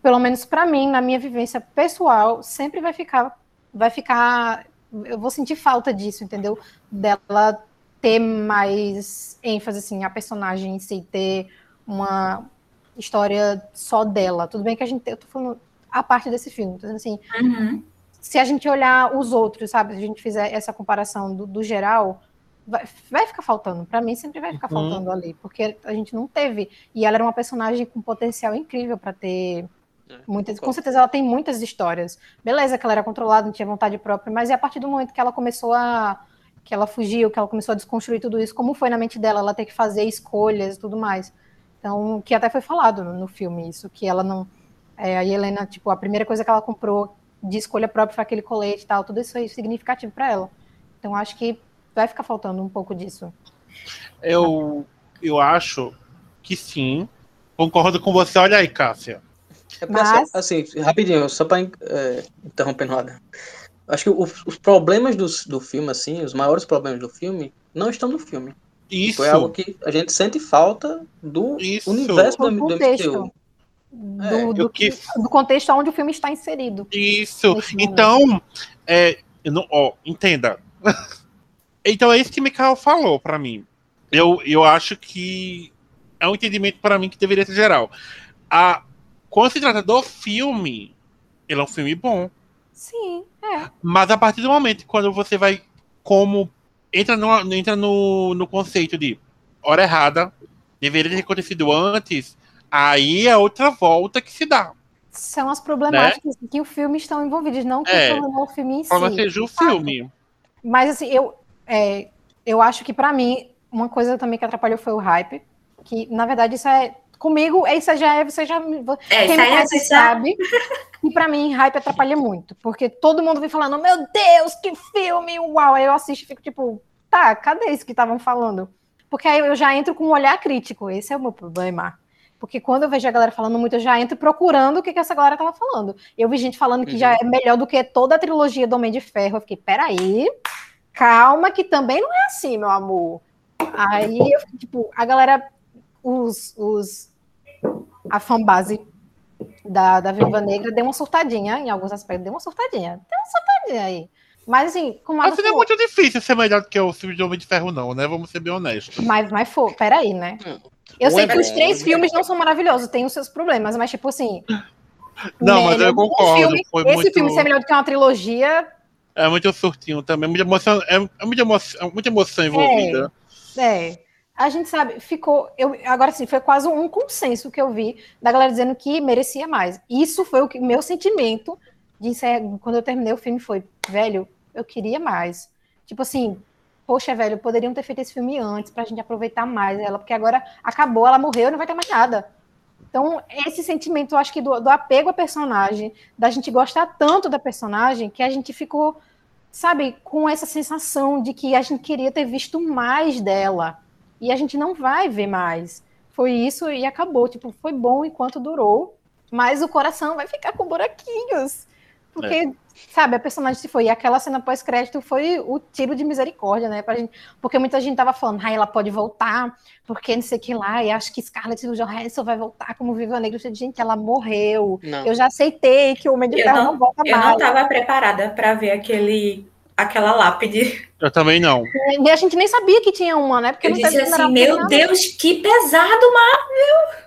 pelo menos para mim, na minha vivência pessoal, sempre vai ficar vai ficar. Eu vou sentir falta disso, entendeu? Dela ter mais ênfase, assim, a personagem em si, ter uma história só dela. Tudo bem que a gente. Eu tô falando a parte desse filme, tô dizendo assim. Uhum. Se a gente olhar os outros, sabe? Se a gente fizer essa comparação do, do geral, vai, vai, ficar faltando. Para mim, sempre vai ficar uhum. faltando ali, porque a gente não teve. E ela era uma personagem com potencial incrível para ter é, muitas, com certeza ela tem muitas histórias. Beleza, que ela era controlada, não tinha vontade própria, mas é a partir do momento que ela começou a. que ela fugiu, que ela começou a desconstruir tudo isso, como foi na mente dela, ela ter que fazer escolhas e tudo mais. Então, que até foi falado no, no filme, isso, que ela não. É, a Helena, tipo, a primeira coisa que ela comprou de escolha própria foi aquele colete e tal, tudo isso aí significativo para ela. Então, acho que vai ficar faltando um pouco disso. Eu, eu acho que sim. Concordo com você. Olha aí, Cássia. É Mas... assim, rapidinho, só para é, interromper nada. Acho que os, os problemas do, do filme, assim, os maiores problemas do filme, não estão no filme. Isso. Foi algo que a gente sente falta do Isso. universo do, do, MCU. Do, é. do, que... do, contexto onde o filme está inserido. Isso. Então, é, não, ó, entenda. (laughs) então é isso que Mikael falou para mim. Eu, eu acho que é um entendimento para mim que deveria ser geral. A, quando se trata do filme, ele é um filme bom. Sim, é. Mas a partir do momento quando você vai como entra no, entra no, no conceito de hora errada, deveria ter acontecido antes, aí é outra volta que se dá. São as problemáticas né? que o filme estão envolvidas, não que é, o filme em si. Mas seja o filme. Mas assim, eu, é, eu acho que para mim, uma coisa também que atrapalhou foi o hype. Que, na verdade, isso é Comigo, isso já é, você já. É, quem me conhece sabe. (laughs) E para mim, hype atrapalha muito. Porque todo mundo vem falando, meu Deus, que filme! Uau! Aí eu assisto e fico tipo, tá, cadê isso que estavam falando? Porque aí eu já entro com um olhar crítico. Esse é o meu problema. Porque quando eu vejo a galera falando muito, eu já entro procurando o que, que essa galera tava falando. Eu vi gente falando que uhum. já é melhor do que toda a trilogia do Homem de Ferro. Eu fiquei, peraí, calma, que também não é assim, meu amor. Aí eu tipo, a galera, os, os a fanbase da, da Viúva Negra deu uma surtadinha em alguns aspectos, deu uma surtadinha. Deu uma surtadinha aí. Mas assim, como Mas não é muito difícil ser melhor do que o filme de Homem de Ferro, não, né? Vamos ser bem honestos. Mas, mas for, peraí, né? Eu sei que os três filmes não são maravilhosos, tem os seus problemas, mas tipo assim. Não, mas eu concordo. Filme, esse muito... filme ser melhor do que uma trilogia. É muito surtinho também, muita emoção, é, é muita emoção, é muita emoção envolvida. É. é a gente sabe, ficou. Eu, agora sim, foi quase um consenso que eu vi da galera dizendo que merecia mais. Isso foi o que meu sentimento de quando eu terminei o filme foi, velho, eu queria mais. Tipo assim, poxa, velho, poderiam ter feito esse filme antes pra gente aproveitar mais ela, porque agora acabou, ela morreu não vai ter mais nada. Então, esse sentimento, eu acho que do, do apego à personagem, da gente gostar tanto da personagem, que a gente ficou, sabe, com essa sensação de que a gente queria ter visto mais dela e a gente não vai ver mais. Foi isso e acabou. Tipo, foi bom enquanto durou, mas o coração vai ficar com buraquinhos. Porque, é. sabe, a personagem se foi. E aquela cena pós-crédito foi o tiro de misericórdia, né? Pra gente, porque muita gente tava falando, ah, ela pode voltar, porque não sei o que lá, e acho que Scarlett Johansson vai voltar como Viva Negra. Eu gente, ela morreu. Não. Eu já aceitei que o Homem de Ferro não, não volta eu mais. Eu não tava preparada para ver aquele aquela lápide. Eu também não. E a gente nem sabia que tinha uma, né? Porque eu disse assim, meu nada. Deus, que pesado, Marvel!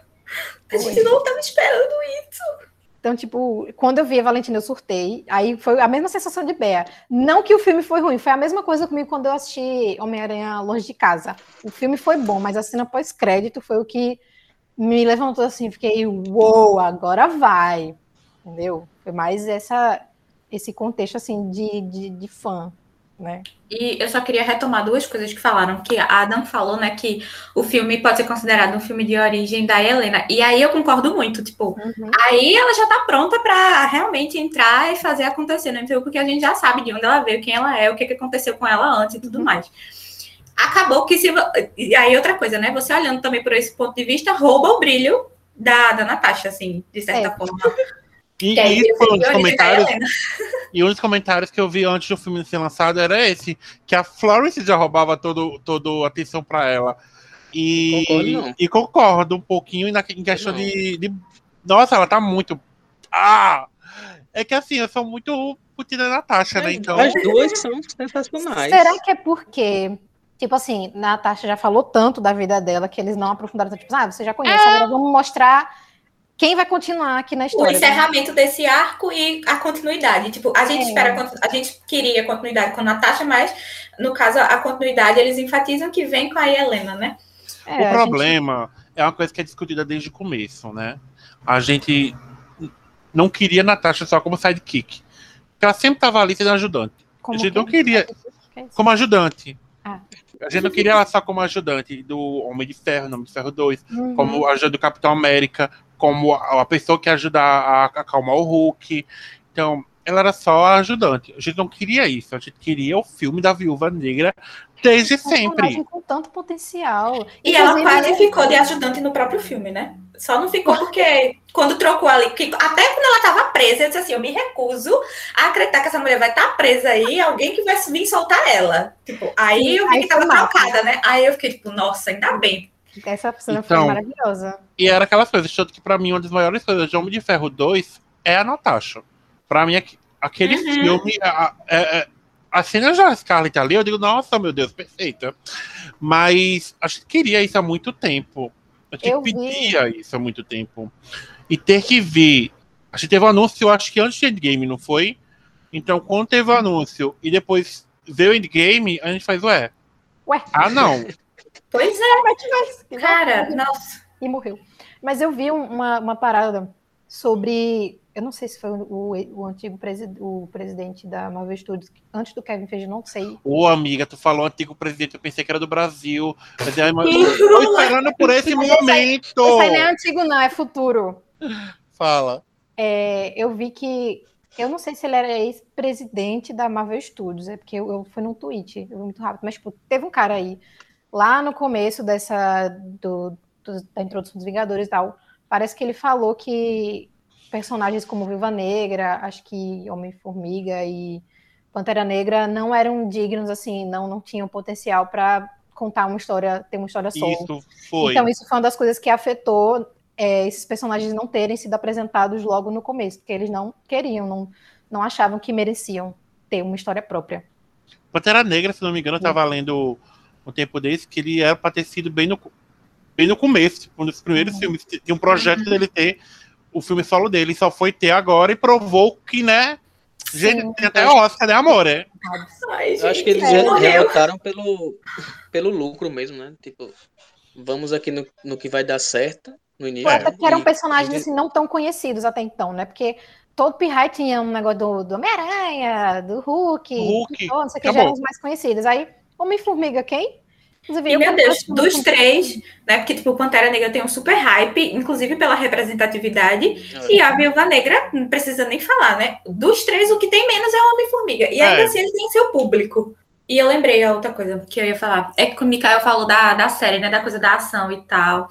A gente não estava esperando isso. Então, tipo, quando eu vi a Valentina, eu surtei. Aí foi a mesma sensação de Bea. Não que o filme foi ruim, foi a mesma coisa comigo quando eu assisti Homem-Aranha Longe de Casa. O filme foi bom, mas a cena pós-crédito foi o que me levantou assim. Fiquei, uou, wow, agora vai. Entendeu? Foi mais essa, esse contexto, assim, de, de, de fã né? E eu só queria retomar duas coisas que falaram, que a Adam falou, né, que o filme pode ser considerado um filme de origem da Helena. E aí eu concordo muito, tipo, uhum. aí ela já tá pronta para realmente entrar e fazer acontecer no MCU, porque a gente já sabe de onde ela veio, quem ela é, o que, que aconteceu com ela antes e tudo uhum. mais. Acabou que se. E aí outra coisa, né? Você olhando também por esse ponto de vista, rouba o brilho da, da Natasha, assim, de certa é. forma. (laughs) E, e isso foi um dos comentários. E um dos comentários que eu vi antes do filme ser lançado era esse: que a Florence já roubava todo, todo a atenção para ela. E concordo, e concordo um pouquinho na, em questão de, de, Nossa, ela tá muito. Ah! É que assim, eu sou muito putina Natasha, né? Então. As duas são sensacionais. Será que é porque Tipo assim, Natasha já falou tanto da vida dela que eles não aprofundaram. Tipo, ah, você já conhece, é. agora vamos mostrar quem vai continuar aqui na história. O né? encerramento né? desse arco e a continuidade. Tipo, a gente é. espera, a gente queria continuidade com a Natasha, mas no caso, a continuidade eles enfatizam que vem com a Helena, né? É, o problema gente... é uma coisa que é discutida desde o começo, né? A gente não queria a Natasha só como sidekick. Porque ela sempre estava ali sendo ajudante. Como a gente não queria como ajudante. Ah. A gente não queria ela só como ajudante do Homem de Ferro, Homem de Ferro 2, uhum. como ajudante do Capitão América, como a pessoa que ajuda a acalmar o Hulk. Então, ela era só a ajudante. A gente não queria isso, a gente queria o filme da Viúva Negra desde sempre. Com tanto potencial. E ela quase ficou de ajudante no próprio filme, né? Só não ficou porque quando trocou ali, até quando ela estava presa, eu disse assim, eu me recuso a acreditar que essa mulher vai estar tá presa aí, alguém que vai vir soltar ela. Tipo, aí eu vi que tava trocada, né? Aí eu fiquei tipo, nossa, ainda bem. Essa cena então, foi maravilhosa. E era aquela coisa, tanto que pra mim uma das maiores coisas de Homem de Ferro 2 é a Natasha. Pra mim, aquele uhum. filme, a, a, a, a cena já Scarlett ali, eu digo, nossa, meu Deus, perfeita. Mas a gente queria isso há muito tempo. A gente eu pedia vi. isso há muito tempo. E ter que ver. A gente teve um anúncio, eu acho que antes de Endgame, não foi? Então, quando teve o anúncio e depois veio o Endgame, a gente faz, ué. Ué. Ah, não. (laughs) Pois é, mas cara, nossa. E morreu. Mas eu vi uma, uma parada sobre. Eu não sei se foi o, o antigo presi o presidente da Marvel Studios, antes do Kevin Feige, não sei. Ô, amiga, tu falou antigo presidente, eu pensei que era do Brasil. Mas é, tô esperando por esse momento. Isso aí não é antigo, não, é futuro. Fala. É, eu vi que. Eu não sei se ele era ex-presidente da Marvel Studios, é porque eu, eu fui num tweet, eu muito rápido, mas tipo, teve um cara aí lá no começo dessa do, do, da introdução dos Vingadores e tal, parece que ele falou que personagens como Viva Negra, acho que Homem-Formiga e Pantera Negra não eram dignos assim, não não tinham potencial para contar uma história, ter uma história só. Isso foi. Então isso foi uma das coisas que afetou é, esses personagens não terem sido apresentados logo no começo, porque eles não queriam, não, não achavam que mereciam ter uma história própria. Pantera Negra, se não me engano, estava lendo um tempo desse que ele era para ter sido bem no, bem no começo, tipo, um dos primeiros uhum. filmes. Tinha um projeto uhum. dele ter o filme solo dele, só foi ter agora e provou que, né? Gente, Sim, tem até Oscar, né, amor? É? Ai, Eu acho que eles é. pelo, pelo lucro mesmo, né? Tipo, vamos aqui no, no que vai dar certo no início. Até que eram personagens assim, não tão conhecidos até então, né? Porque todo Pirrai tinha um negócio do, do Homem-Aranha, do Hulk, Hulk. Então, não sei o que, já eram os mais conhecidos. Aí Homem-Formiga quem? Inclusive, e, meu Deus, dos três, né? Porque, tipo, o Pantera Negra tem um super hype, inclusive pela representatividade. É. E a Viúva Negra, não precisa nem falar, né? Dos três, o que tem menos é o Homem-Formiga. E ainda é. assim, ele tem seu público. E eu lembrei a outra coisa que eu ia falar. É que o Mikael falou da, da série, né? Da coisa da ação e tal.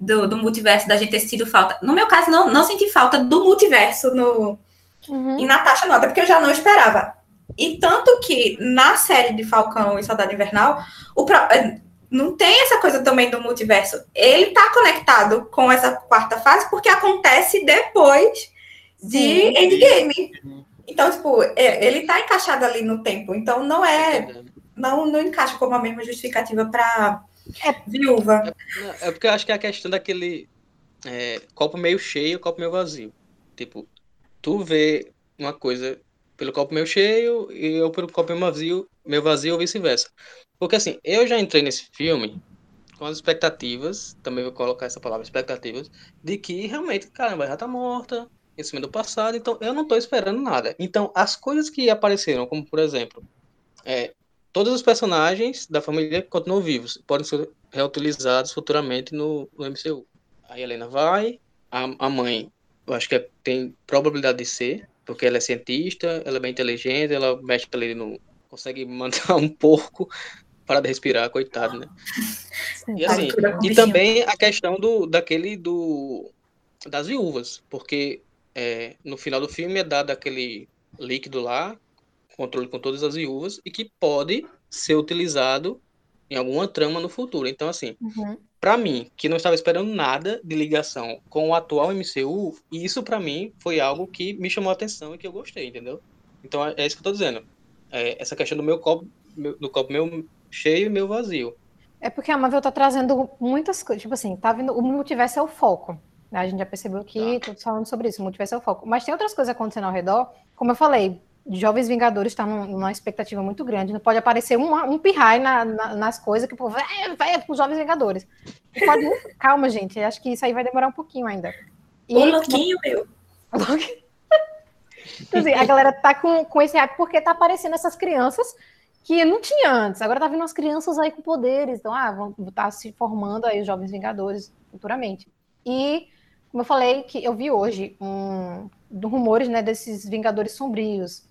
Do, do multiverso, da gente ter sentido falta. No meu caso, não, não senti falta do multiverso no, Uhum. E Natasha nota, porque eu já não esperava. E tanto que na série de Falcão e Saudade Invernal, o pro... Eh, não tem essa coisa também do multiverso. Ele tá conectado com essa quarta fase porque acontece depois de Sim. Endgame. Então, tipo, é, ele tá encaixado ali no tempo. Então, não é. Não, não encaixa como a mesma justificativa para é, viúva. É, é, porque eu acho que é a questão daquele é, copo meio cheio, copo meio vazio. Tipo, tu vê uma coisa pelo copo meio cheio e eu pelo copo meio vazio, meio vazio ou vice-versa. Porque assim, eu já entrei nesse filme com as expectativas, também vou colocar essa palavra, expectativas, de que realmente, caramba, já tá morta, em cima do passado, então eu não tô esperando nada. Então, as coisas que apareceram, como por exemplo, é, todos os personagens da família continuam vivos, podem ser reutilizados futuramente no, no MCU. A Helena vai, a, a mãe, eu acho que é, tem probabilidade de ser, porque ela é cientista, ela é bem inteligente, ela mexe ali no. consegue mandar (laughs) um porco para de respirar, coitado, né? E assim, e também a questão do daquele do das viúvas, porque é, no final do filme é dado aquele líquido lá, controle com todas as viúvas, e que pode ser utilizado em alguma trama no futuro. Então, assim, uhum. Para mim, que não estava esperando nada de ligação com o atual MCU, isso para mim foi algo que me chamou a atenção e que eu gostei, entendeu? Então, é, é isso que eu tô dizendo. É, essa questão do meu copo, meu, do copo meu cheio e meu vazio. É porque a Marvel tá trazendo muitas coisas, tipo assim, tá vindo, o multiverso é o foco. Né? A gente já percebeu que tá. todos falando sobre isso, o multiverso é o foco. Mas tem outras coisas acontecendo ao redor, como eu falei, Jovens Vingadores está numa expectativa muito grande. Não pode aparecer um, um pirrai na, na, nas coisas que, pô, vai, vai os Jovens Vingadores. Pode, (laughs) calma, gente. Acho que isso aí vai demorar um pouquinho ainda. E, um louquinho, meu. (laughs) então, assim, a galera tá com, com esse hype porque tá aparecendo essas crianças que não tinha antes. Agora tá vindo as crianças aí com poderes. Então, ah, vão estar tá se formando aí os Jovens Vingadores futuramente. E, como eu falei, que eu vi hoje um, rumores, né, desses Vingadores Sombrios,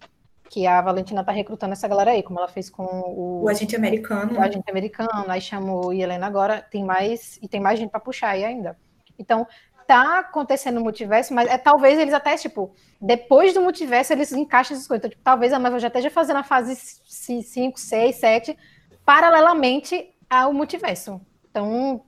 que a Valentina tá recrutando essa galera aí, como ela fez com o, o agente americano. O agente americano, aí chamou Helena agora, tem mais e tem mais gente para puxar aí ainda. Então, tá acontecendo no multiverso, mas é talvez eles até, tipo, depois do multiverso eles encaixem essas coisas. Então, tipo, talvez a Marvel já esteja fazendo a fase 5, 6, 7, paralelamente ao multiverso. Então,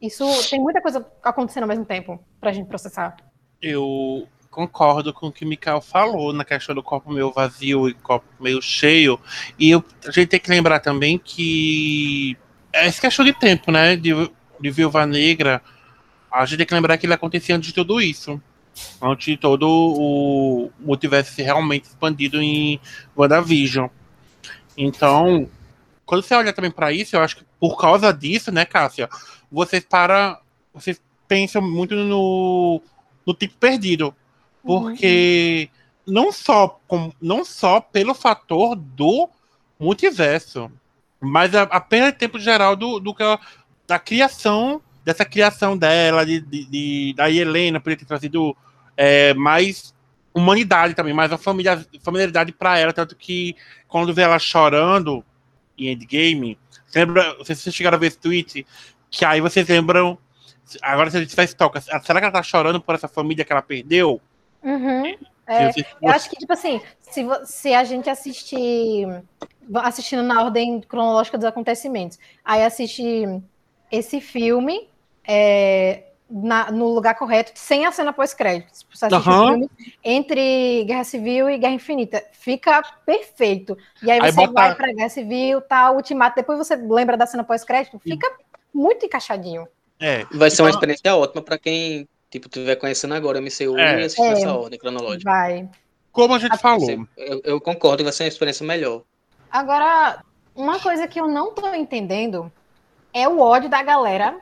isso tem muita coisa acontecendo ao mesmo tempo pra gente processar. Eu concordo com o que o Mikael falou na questão do copo meio vazio e copo meio cheio. E eu, a gente tem que lembrar também que é essa questão de tempo, né? De, de Viúva Negra. A gente tem que lembrar que ele acontecia antes de tudo isso. Antes de todo o multiverso realmente expandido em WandaVision. Então, quando você olha também para isso, eu acho que por causa disso, né, Cássia, vocês para. Vocês pensam muito no, no tipo perdido. Porque uhum. não, só, com, não só pelo fator do multiverso, mas a, a perda de tempo geral do, do da criação, dessa criação dela, de, de, de da Helena, poderia ter trazido é, mais humanidade também, mais uma familiar, familiaridade para ela, tanto que quando vê ela chorando em Endgame, lembra, vocês chegaram a ver esse tweet, que aí vocês lembram, agora se a gente faz toca, será que ela tá chorando por essa família que ela perdeu? Uhum. É, eu acho que, tipo assim, se, se a gente assistir, assistindo na ordem cronológica dos acontecimentos, aí assiste esse filme é, na, no lugar correto, sem a cena pós-crédito. Você assiste uhum. filme entre Guerra Civil e Guerra Infinita. Fica perfeito. E aí você aí vai pra Guerra Civil, tá, Ultimato, depois você lembra da cena pós-crédito, fica muito encaixadinho. É. Vai ser uma então experiência ótima para quem Tipo, tu vai conhecendo agora o MCU é. e assistir é, essa ordem cronológica. Vai. Como a gente falou. Eu, eu concordo que vai ser uma experiência melhor. Agora, uma coisa que eu não tô entendendo é o ódio da galera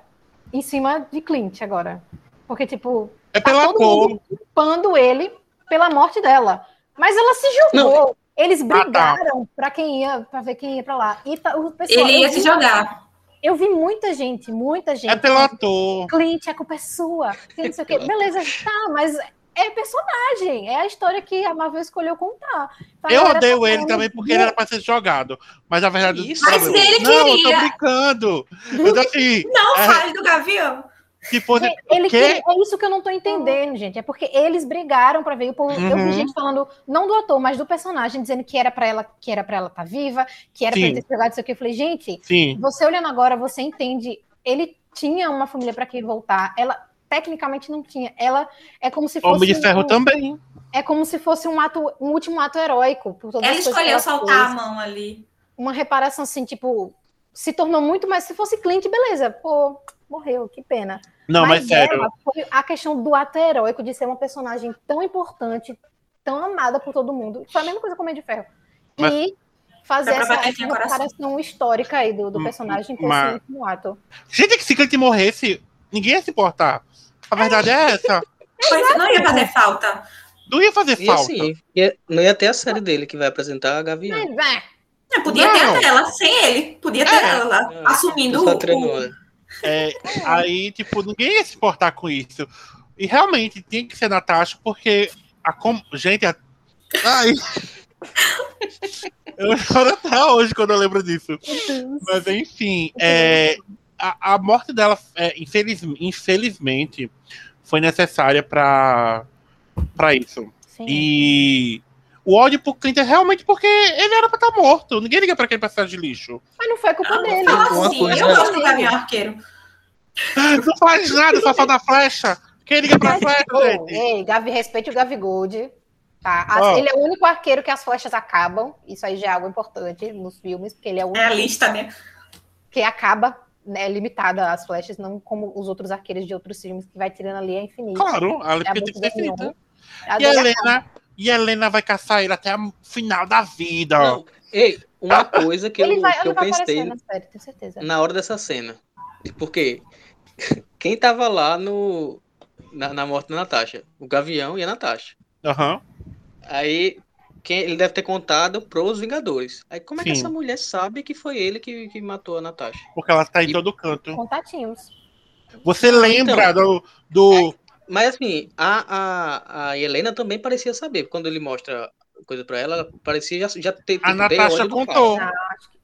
em cima de Clint agora. Porque, tipo, é tá pela todo cor. mundo culpando ele pela morte dela. Mas ela se jogou. Não. Eles brigaram ah, tá. para quem ia, para ver quem ia para lá. E tá, o pessoal, ele ia se jogar. Eu vi muita gente, muita gente. É pelo ator. Clint, a culpa é sua. Não sei o quê. Beleza, tá, mas é personagem. É a história que a Marvel escolheu contar. Então, eu odeio tá ele também porque ele era pra ser jogado. Mas a verdade. Isso, mas ele não, queria. Não, eu tô brincando. Eu tô assim, não é... fale do Gavião. Se fosse. Ele Quê? queria- é isso que eu não tô entendendo, gente. É porque eles brigaram pra ver. o povo- Eu Uhum. vi gente falando, não do ator, mas do personagem, dizendo que era pra ela, que era para ela estar viva, que era pra Sim. ele ter pegado isso aqui. Eu falei, gente, Sim. você olhando agora, você entende. Ele tinha uma família pra que voltar. Ela tecnicamente não tinha. Ela é como se fosse. Homem de Ferro um- também. É como se fosse um ato, um último ato heróico. Por todas Ela que escolheu ela soltar a mão ali. Uma reparação assim, tipo, se tornou muito mais. Se fosse Clint, beleza. Pô, morreu, que pena. Não, mas, sério. ela foi a questão do ato heróico de ser uma personagem tão importante, tão amada por todo mundo. Foi a mesma coisa com o Homem de Ferro. Mas- E fazer essa, essa comparação histórica aí do, do Hum, personagem com mas- esse último ato. Gente, que se Clint morresse, ninguém ia se importar. A verdade é essa. (laughs) Pois não ia fazer falta. Não ia fazer E falta. assim, ia- não ia ter a série dele que vai apresentar a Gavião. Mas. Não, podia Não. ter ela sem ele. Podia ter É. ela lá, É. assumindo o. É, aí, tipo, ninguém ia se importar com isso. E realmente tinha que ser Natasha, porque a com... Gente, a... ai. Eu choro até hoje quando eu lembro disso. Mas enfim, é, a, a morte dela, é, infeliz, infelizmente, foi necessária pra, pra isso. Sim. E o ódio pro Clint é realmente porque ele era pra estar morto. Ninguém liga pra aquele personagem de lixo. Mas não foi culpa dele. Fala Uma assim, coisa- eu gosto do Gavião Arqueiro. Não faz nada, só falta a flecha. Quem liga pra flecha, gente? ei, Gavi, respeite o Gavi Gold. Tá? As- Ó. Ele é o único arqueiro que as flechas acabam. Isso aí já é algo importante nos filmes, porque ele é o único É a lista, né? que acaba, né, limitada às flechas, não como os outros arqueiros de outros filmes, que vai tirando ali é infinito. Claro, a É a tem que ser multidão. feita. A E a Helena, e a Helena vai caçar ele até o final da vida. Não, ei, uma coisa que ele eu, vai, que ele eu vai pensei na série, tenho certeza. na hora dessa cena. Porque (laughs) quem tava lá no, na, na morte da Natasha? O Gavião e a Natasha. Aham. Aí quem, ele deve ter contado pros Vingadores. Aí como é que essa mulher sabe que foi ele que, que matou a Natasha? Porque ela tá em E- todo canto. Contatinhos. Você lembra do. do Mas assim, a, a, a Helena também parecia saber. Quando ele mostra coisa pra ela, ela parecia já, já ter a tipo, ter Natasha contou.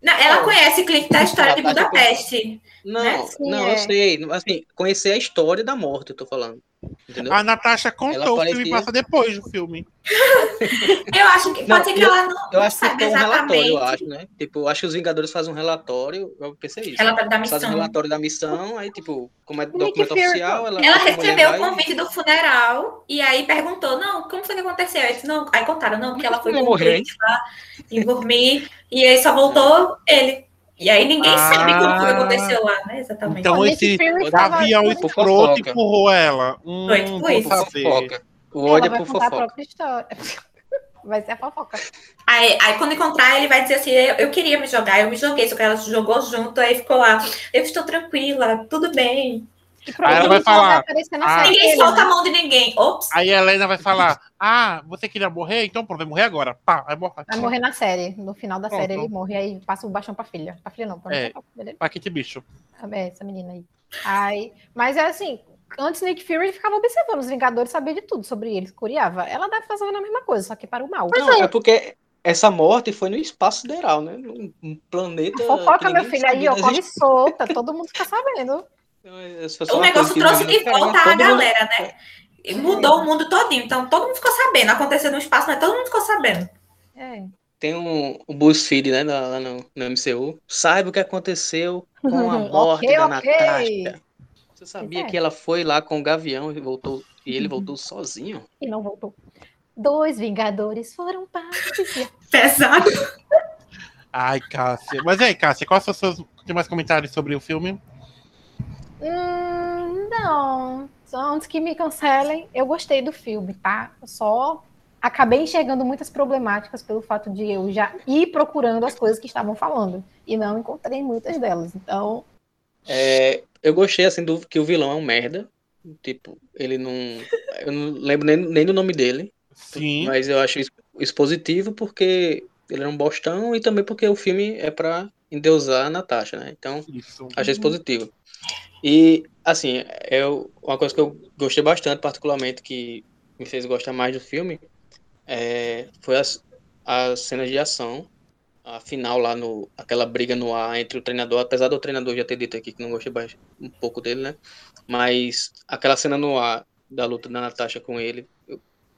Não, ela conhece Clint da história de Budapeste. Não, Né? Sim, não, é. eu sei. Assim, conhecer a história da morte, eu tô falando. Entendeu? A Natasha contou, o filme passa depois do filme. (laughs) Eu acho que Não, pode ser que eu- ela não, Eu não acho que foi um relatório, eu acho, né? Tipo, eu acho que os Vingadores fazem um relatório, eu pensei isso. Ela vai dar Faz um missão. relatório da missão, aí, tipo, como é Nick documento oficial, ela. Ela recebeu o convite do funeral e aí perguntou, não, como foi que aconteceu? Aí, disse, não, aí contaram, não, porque ela foi Clint lá e dormir e aí só voltou ele. E aí ninguém Ah. sabe como foi que aconteceu lá, né? Exatamente. Então esse gavião Por escroto fofoca. empurrou ela. Hum, Foi, tipo vou isso. Fofoca. O Ela ódio é vai por contar a fofoca. própria história. (laughs) Vai ser a fofoca. Aí, aí quando encontrar, ele vai dizer assim: eu, eu queria me jogar, eu me joguei, só que ela se jogou junto, aí ficou lá, eu estou tranquila, tudo bem. Aí ela vai falar, ah, Ninguém solta a mão de ninguém. Ops! Aí a Helena vai falar: Ah, você queria morrer? Então pronto, vai morrer agora. Pá, vai morrer. Vai morrer na série. No final da Pronto. série ele morre, aí passa o baixão pra filha. Pra filha não, pra É. pra filha dele. Paquete bicho. É, essa menina aí. Aí, mas é assim, antes Nick Fury ficava observando os Vingadores, sabia de tudo sobre eles, curiava. Ela deve fazendo a mesma coisa, só que para o mal. Não, é porque essa morte foi no espaço sideral, né? Num um planeta. Fofoca, que meu filho, aí, ó, que come existia. solta, todo mundo fica sabendo. Essa foi O negócio trouxe de queria, volta a galera, né? E mudou o mundo todinho. Então todo mundo ficou sabendo. Aconteceu no espaço, mas todo mundo ficou sabendo. É. Tem um, um BuzzFeed, né, lá lá no, no MCU. Saiba o que aconteceu com a (laughs) morte Ok, da ok. Natasha. Você sabia é. que ela foi lá com o Gavião e voltou e ele voltou sozinho? E não voltou. Dois Vingadores foram para (laughs) Pesado. Ai, Cássia. Mas aí, Cássia, quais são os seus últimos comentários sobre o filme? Hum, não. Só antes que me cancelem, eu gostei do filme, tá? Eu só acabei enxergando muitas problemáticas pelo fato de eu já ir procurando as coisas que estavam falando. E não encontrei muitas delas. Então, É, eu gostei, assim, do que o vilão é um merda. Tipo, ele não. Eu não lembro nem, nem do nome dele. Sim. Mas eu acho isso, positivo porque ele é um bostão e também porque o filme é pra endeusar a Natasha, né? Então, Isso. achei isso positivo. E, assim, eu, uma coisa que eu gostei bastante, particularmente, que me fez gostar mais do filme, é, foi as, as cenas de ação. a final lá no aquela briga no ar entre o treinador, apesar do treinador já ter dito aqui que não gostei um pouco dele, né? Mas aquela cena no ar da luta da Natasha com ele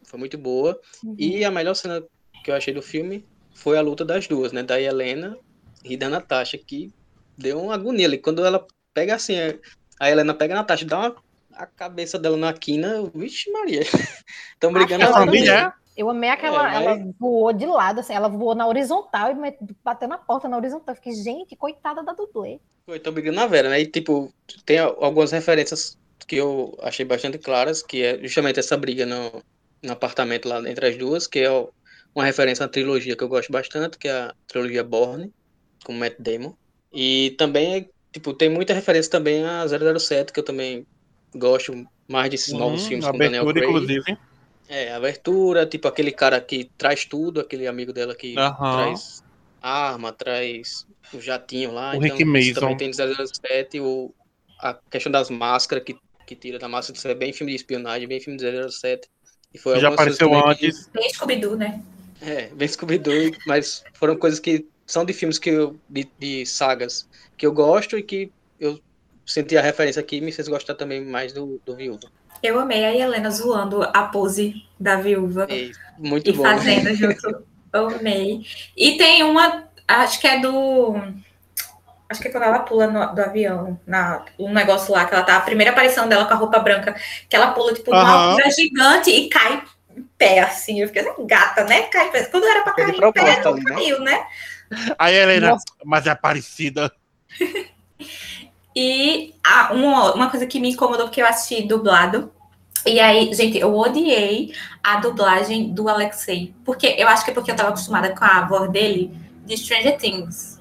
foi muito boa. Uhum. E a melhor cena que eu achei do filme foi a luta das duas, né? Da Helena e da Natasha, que deu uma agonia ali. Quando ela pega assim, a Helena pega a Natasha, dá uma, a cabeça dela na quina, vixe Maria. (laughs) Estão brigando a família. Eu amei aquela. É, mas... Ela voou de lado, assim, ela voou na horizontal e bateu na porta na horizontal. Fiquei, gente, coitada da dublê. Foi, tô brigando na Vera, né? E, tipo, tem algumas referências que eu achei bastante claras, que é justamente essa briga no, no apartamento lá entre as duas, que é uma referência à trilogia que eu gosto bastante, que é a trilogia Borne, com Matt Damon. E também, tipo, tem muita referência também a 007, que eu também gosto mais desses uhum, novos filmes com Daniel Craig. inclusive. É, abertura, tipo aquele cara que traz tudo, aquele amigo dela que uhum. traz arma, traz o jatinho lá. O então, Rick Mason. também tem 007, o, a questão das máscaras que, que tira da máscara, isso é bem filme de espionagem, bem filme de 007. E foi Já apareceu antes. Que... Bem Scooby-Doo, né? É, bem Scooby-Doo, mas foram coisas que são de filmes que eu, de, de sagas que eu gosto e que eu senti a referência aqui e me fez gostar também mais do, do Viúva. Eu amei a Helena zoando a pose da viúva. É, muito e bom. Fazendo (laughs) junto. Eu amei. E tem uma, acho que é do. Acho que é quando ela pula no, do avião, na, um negócio lá, que ela tá. A primeira aparição dela com a roupa branca, que ela pula, tipo, uma altura gigante e cai em pé, assim. Eu fiquei assim, gata, né? Cai em pé. Quando era pra cair em pé, não né? caiu, né? Aí Helena, Nossa. mas é parecida. (laughs) E ah, uma, uma coisa que me incomodou porque eu assisti dublado. E aí, gente, eu odiei a dublagem do Alexei. Porque eu acho que é porque eu tava acostumada com a voz dele de Stranger Things.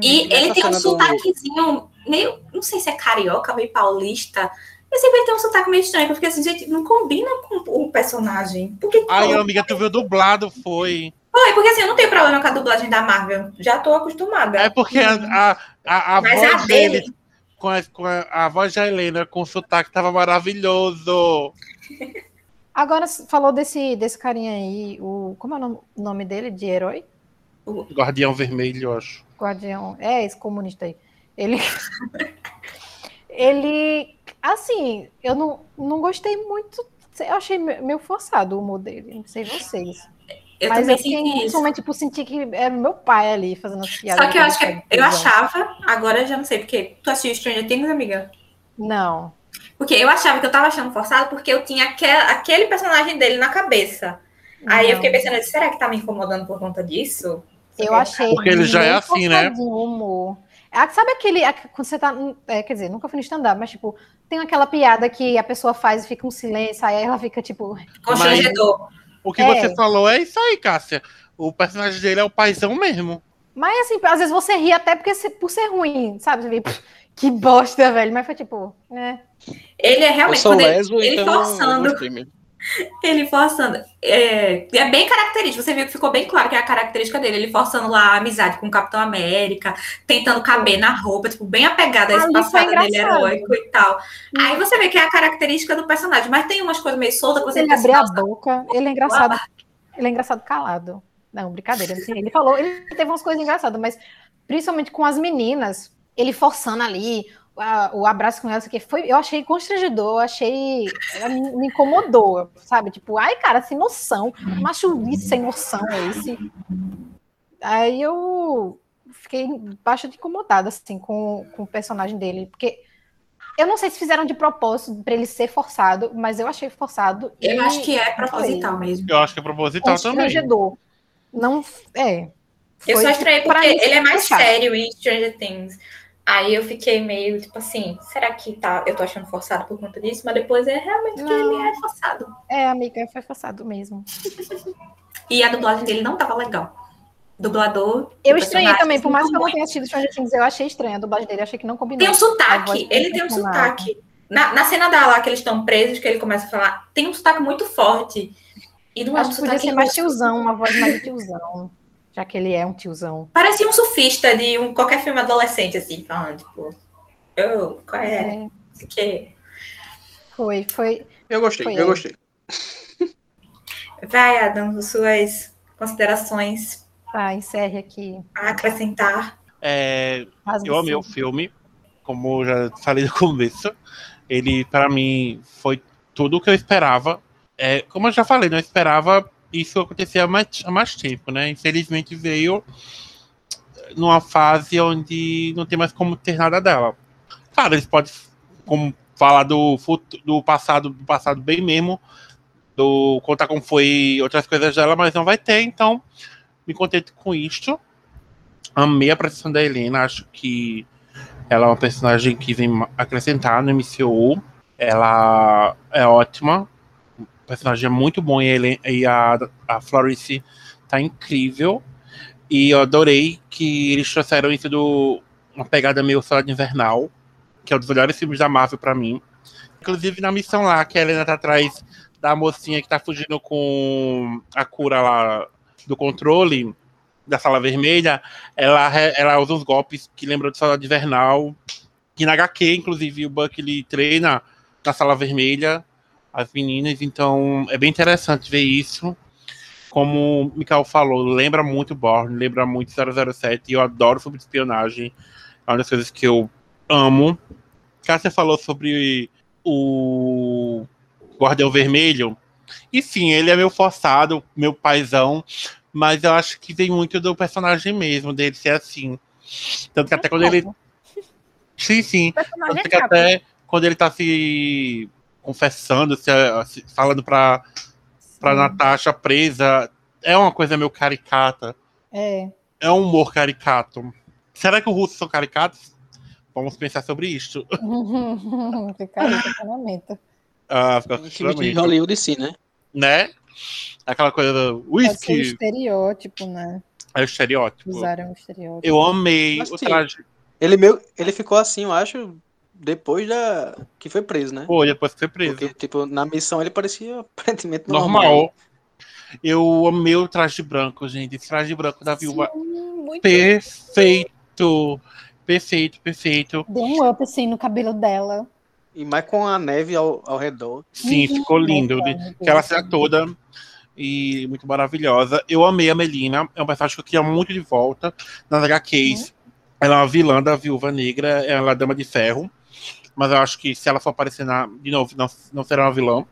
E hum, ele tem um sotaquezinho meio, não sei se é carioca, meio paulista. Eu sempre tem um sotaque meio estranho, porque assim, gente, não combina com o personagem. Porque, Ai, amiga, tu viu dublado, foi. Foi, porque assim, eu não tenho problema com a dublagem da Marvel. Já tô acostumada. É porque a, a, a, a voz a dele, dele, com, a, com a, a, voz da Helena com o sotaque tava maravilhoso. (laughs) Agora, falou desse, desse carinha aí, o, como é o nome dele de herói? O Guardião Vermelho, eu acho. Guardião, é esse comunista aí. Ele. (laughs) ele. Assim, eu não, não gostei muito. Eu achei meio forçado o humor dele. Não sei vocês. Eu Mas também eu senti principalmente, tipo, senti que era meu pai ali fazendo as piadas. Só que eu acho que eu achava, agora eu já não sei, porque tu assistiu Stranger Things, amiga? Não. Porque eu achava que eu tava achando forçado porque eu tinha aquele, aquele personagem dele na cabeça. Não. Aí eu fiquei pensando, será que tá me incomodando por conta disso? Eu achei. Porque ele já é assim, né? Humor. É, sabe aquele. Quando você tá. É, quer dizer, nunca fui no stand-up, mas tipo, tem aquela piada que a pessoa faz e fica um silêncio, aí ela fica tipo. Constrangedor. O que é. você falou é isso aí, Cássia. O personagem dele é o paizão mesmo. Mas assim, às vezes você ri até porque por ser ruim, sabe? Você vê, que bosta, velho. Mas foi tipo, né? Ele é realmente. Quando ele, ele então forçando. (laughs) Ele forçando. É, é, bem característico. Você viu que ficou bem claro que é a característica dele. Ele forçando lá a amizade com o Capitão América, tentando caber na roupa, tipo, bem apegada a esse ah, passado dele heróico e tal. Hum. Aí você vê que é a característica do personagem. Mas tem umas coisas meio soltas que você Ele abriu a boca, ele é engraçado. Ele é engraçado calado. Não, brincadeira. Assim, ele falou, ele teve umas coisas engraçadas, mas principalmente com as meninas, ele forçando ali a, o abraço com ela, que foi, eu achei constrangedor, achei, me, me, incomodou, sabe? Tipo, ai, cara, sem noção, macho sem noção é esse. Aí eu fiquei bastante incomodada, assim, com, com o personagem dele, porque eu não sei se fizeram de propósito para ele ser forçado, mas eu achei forçado. Eu acho que é proposital mesmo. Eu acho que é proposital também. Não, é. Eu só estranhei porque ele é mais sério em Stranger Things. Aí eu fiquei meio tipo assim, será que tá, eu tô achando forçado por conta disso? Mas depois é realmente não. que ele é forçado. É, amiga, foi forçado mesmo. e a dublagem dele não tava legal. Dublador. Eu estranhei também, por mais que eu não tenha assistido Stranger Things, eu achei estranha a dublagem dele, achei que não combinou. Tem um sotaque, ele tem um sotaque. Na, na cena da lá que eles estão presos, que ele começa a falar, tem um sotaque muito forte. E não é um sotaque podia ser mais tiozão, uma voz mais tiozão já que ele é um tiozão. Parecia um surfista de um, qualquer filme adolescente, assim, falando, tipo, oh, qual é? é. Que... Foi, foi. Eu gostei, foi eu gostei. Vai, Adam, suas considerações Tá, encerre aqui. A acrescentar. É, eu amei sim. o filme, como eu já falei no começo. Ele, para mim, foi tudo o que eu esperava. É, como eu já falei, não esperava isso acontecer há mais, há mais tempo, né? Infelizmente veio numa fase onde não tem mais como ter nada dela. Claro, eles podem como, falar do, do passado, do passado bem mesmo, do contar como foi outras coisas dela, mas não vai ter, então me contento com isto. Amei a apresentação da Helena, acho que ela é uma personagem que vem acrescentar no MCU. Ela é ótima. Personagem é muito bom e, a Helen- e a, a Florence tá incrível. E eu adorei que eles trouxeram isso do uma pegada meio Soldado Invernal, que é um dos melhores filmes da Marvel pra mim. Inclusive na missão lá, que a Helena tá atrás da mocinha que tá fugindo com a cura lá do controle da sala vermelha, ela, ela usa uns golpes que lembram do Soldado Invernal, que na HQ, inclusive, o Buck ele treina na sala vermelha as meninas, então é bem interessante ver isso. Como o Mikael falou, lembra muito Born, lembra muito 007, e eu adoro sobre espionagem, é uma das coisas que eu amo. Cássia falou sobre o Guardião Vermelho, e sim, ele é meio forçado, meu paizão, mas eu acho que vem muito do personagem mesmo, dele ser assim. Tanto que até quando ele. Sim, sim. Tanto é que até quando ele tá se confessando, se, se- falando pra, pra Sim. Natasha presa, é uma coisa meio caricata. É. É um humor caricato. Será que os russos são caricatos? Vamos pensar sobre isto. (laughs) Fica aí o questionamento. Ah, fica questionamento. Hollywood, sim, né? Né? Aquela coisa do Pode ser um whisky, estereótipo, né? é o estereótipo. Usaram um estereótipo. Eu amei Mas, o sim. traje. Ele, meio, ele ficou assim, eu acho, depois da. que foi preso, né? Pô, depois de ser preso. Porque, tipo, na missão ele parecia aparentemente Normal. normal. Eu amei o traje branco, gente. Esse traje branco da viúva. Sim. Perfeito. Perfeito, perfeito. Deu um up assim no cabelo dela. E mais com a neve ao, ao redor. Sim, Uhum. ficou lindo. Né? Aquela cena toda. E muito maravilhosa. Eu amei a Melina. É um personagem que eu queria muito de volta nas HQs. Ela é uma vilã da Viúva Negra. Ela é a Dama de Ferro. Mas eu acho que se ela for aparecer na, de novo, não, não será uma vilã.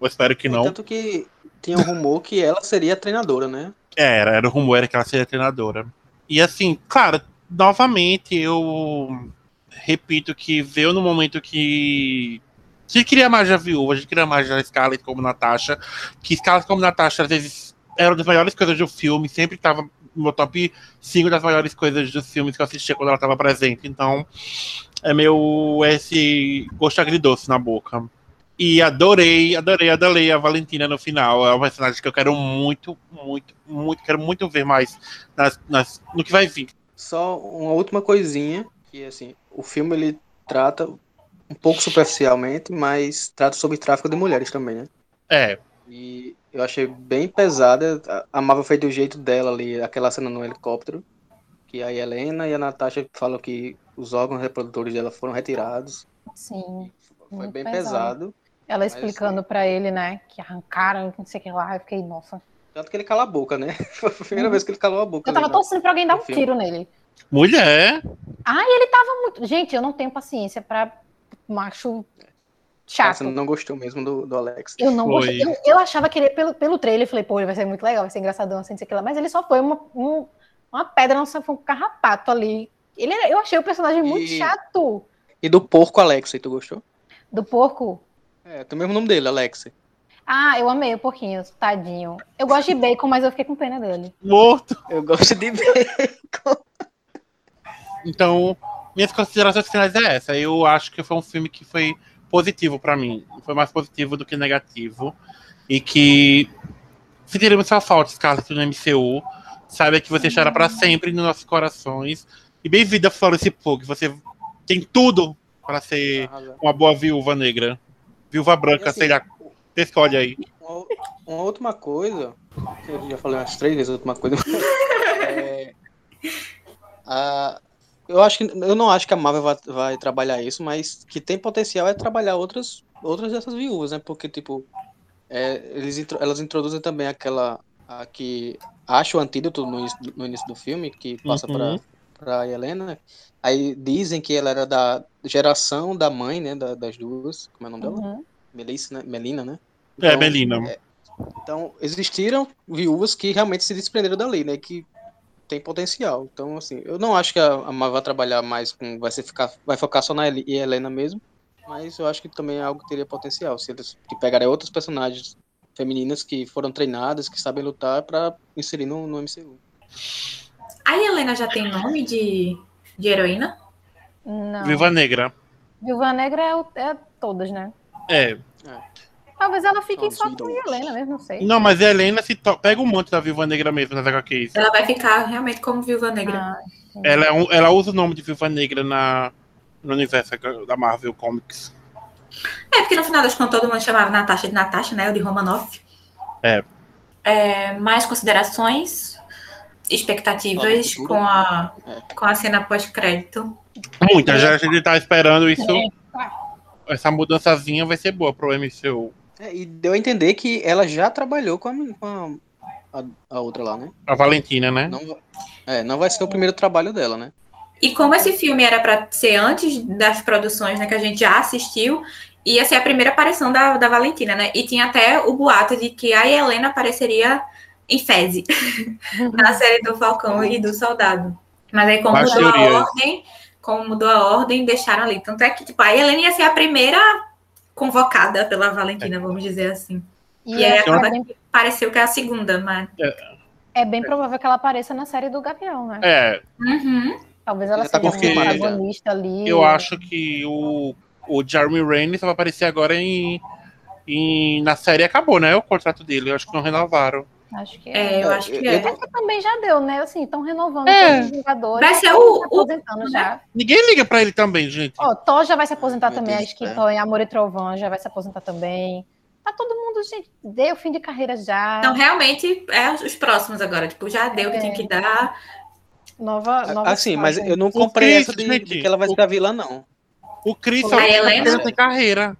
Eu espero que não. Tanto que tinha um rumor que ela seria a treinadora, né? Era, era o rumor, era que ela seria treinadora. E assim, claro, novamente eu repito que veio no momento que. A gente queria mais da viúva, a gente queria mais da Scarlett como Natasha. Que Scarlett como Natasha, às vezes, era uma das melhores coisas do filme, sempre estava no meu top 5 das maiores coisas dos filmes que eu assistia quando ela estava presente. Então, é meio esse gosto agridoce na boca. E adorei, adorei, adorei a Valentina no final. É um personagem que eu quero muito, muito, muito, quero muito ver mais nas, nas- no que vai vir. Só uma última coisinha, que assim, o filme ele trata um pouco superficialmente, mas trata sobre tráfico de mulheres também, né? É, E eu achei bem pesada. A- Marvel fez do jeito dela ali, aquela cena no helicóptero. Que a Helena e a Natasha falam que os órgãos reprodutores dela foram retirados. Sim. Foi bem pesado. pesado. Ela Mas, explicando pra ele, né? Que arrancaram, não sei o que lá. Eu fiquei, nossa. Tanto que ele cala a boca, né? (laughs) Foi a primeira Uhum. vez que ele calou a boca. Eu tava ali, né? torcendo pra alguém dar um filme. tiro nele. mulher. Tava muito. Gente, eu não tenho paciência pra macho chato. Você não gostou mesmo do, do Alex. Eu não Foi. gostei. Eu, eu achava que ele, pelo, pelo trailer, eu falei, pô, ele vai ser muito legal, vai ser engraçadão, assim, não sei o que lá. Mas ele só foi uma, um- uma pedra, não foi um carrapato ali. Ele era- eu achei o personagem muito E- chato. E do porco Alex, tu gostou? Do porco. É, tem o mesmo nome dele, Alex. Ah, eu amei o porquinho, tadinho. Eu gosto de bacon, mas eu fiquei com pena dele. Morto. Eu gosto de ver. Então, minhas considerações finais é essa. Eu acho que foi um filme que foi positivo pra mim. Foi mais positivo do que negativo. E que sentiremos sua falta, Scarlett, no MCU. Saiba que você estará pra sempre nos nossos corações. E bem-vinda, Florence Pugh. Você tem tudo para ser uma boa viúva negra. Viúva branca, assim, sei lá. Você escolhe aí. Uma, uma última coisa, que eu já falei umas três vezes a última coisa. (laughs) é, a- eu acho que eu não acho que a Marvel vai, vai trabalhar isso, mas que tem potencial é trabalhar outras outras dessas viúvas, né? Porque tipo, é, eles elas introduzem também aquela a que acha o antídoto no, início do- no início do filme, que passa Uhum. pra, pra Helena. Aí dizem que ela era da geração da mãe, né? da- das duas. Como é o nome dela? Uhum. Melissa, né? Melina, né? É, Então, Melina. Então, existiram viúvas que realmente se desprenderam dali, né? Que tem potencial. Então, assim, eu não acho que a, a vai trabalhar mais com. Vai, ser ficar, vai focar só na Eli- e Helena mesmo. Mas eu acho que também é algo que teria potencial. Se eles que pegarem outros personagens femininas que foram treinadas, que sabem lutar, pra inserir no, no MCU. A Helena já tem nome de, de heroína? Não. Viva Negra. Viúva Negra é, o- é todas, né? É. Talvez ela fique Todos só com ídolos. Helena mesmo, não sei. Não, mas a Helena se to- pega um monte da Viúva Negra mesmo nas HQs. Ela vai ficar realmente como Viúva Negra. Ah, Ela, é um- ela usa o nome de Viúva Negra na, no universo da Marvel Comics. É, porque no final das contas todo mundo chamava Natasha de Natasha, né? O de Romanoff. É. É, mais considerações? Expectativas com a, É. com a cena pós-crédito? Muita, já a gente tá esperando isso. Essa mudançazinha vai ser boa pro MCU. É, e deu a entender que ela já trabalhou com a, com a, a- a outra lá, né? A Valentina, né? Não, é, não vai ser o primeiro trabalho dela, né? E como esse filme era para ser antes das produções, né, que a gente já assistiu, ia ser a primeira aparição da, da Valentina, né? E tinha até o boato de que a Helena apareceria em Feze, (laughs) na série do Falcão e do Soldado. Mas aí, como mudou a ordem, como mudou a ordem, deixaram ali. Tanto é que, tipo, a Helena ia ser a primeira convocada pela Valentina, vamos dizer assim. E E aí é, acaba é bem, que pareceu que é a segunda, mas. é bem provável que ela apareça na série do Gavião, né? É, Uhum. Talvez ela Já tá seja uma protagonista ali. eu acho que o, o Jeremy Renner só vai aparecer agora em, em. Na série acabou, né? O contrato dele. Eu acho que não renovaram. Acho que é. É, eu acho que é. Também já deu, né? Assim, estão renovando É. os jogadores. Vai ser Thor o- aposentando já. Ninguém liga pra ele também, gente. Ó, Thor já vai se aposentar Meu também. Deus Acho que. Thor em Amor e Trovão já vai se aposentar também. Tá todo mundo, gente, deu fim de carreira já. Então, realmente, é os próximos agora. Tipo, já deu o que É. tinha que dar. Nova, nova Assim, mas fase. eu não O comprei Chris, essa de, gente, de que ela vai o- ser a vilã, não. O Chris só tem carreira.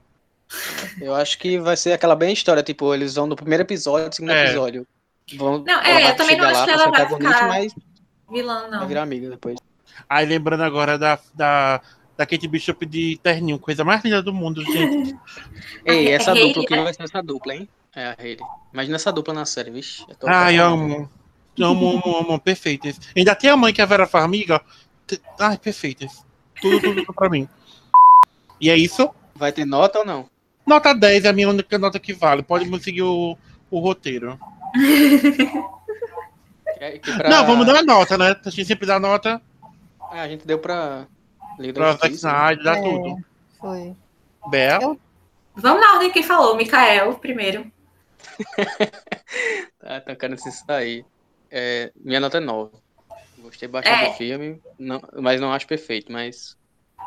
Eu acho que vai ser aquela bem história, tipo, eles vão no primeiro episódio, segundo É. episódio. Vão, Não, é, ela vai eu também não acho lá que ela vai ficar- mas Vilã, vai não. virar amiga depois. Aí lembrando agora da, da, da Kate Bishop de terninho, coisa mais linda do mundo, gente. (laughs) Ei, é essa Hayley, dupla, que né? vai ser essa dupla, hein? É a Hayley. Imagina essa dupla na série, vixe. eu tô Ai, apaixonado. amo. Amo, amo, amo, perfeitas. Ainda tem a mãe que é a Vera Farmiga. Ai, perfeitas. Tudo, tudo, tudo pra mim. E é isso. Vai ter nota ou não? Nota 10 é a minha única nota que vale. Pode me seguir o, o roteiro. Que- (laughs) que pra- Não, vamos dar nota, né? A gente sempre dá nota Ah, a gente deu pra pra Zack dá É. tudo. Foi. Bé, Eu- Vamos na ordem que falou. Mikael, primeiro. (laughs) Tá tocando isso aí. É, minha nota é 9. Gostei bastante É. do filme, não- mas não acho perfeito, mas.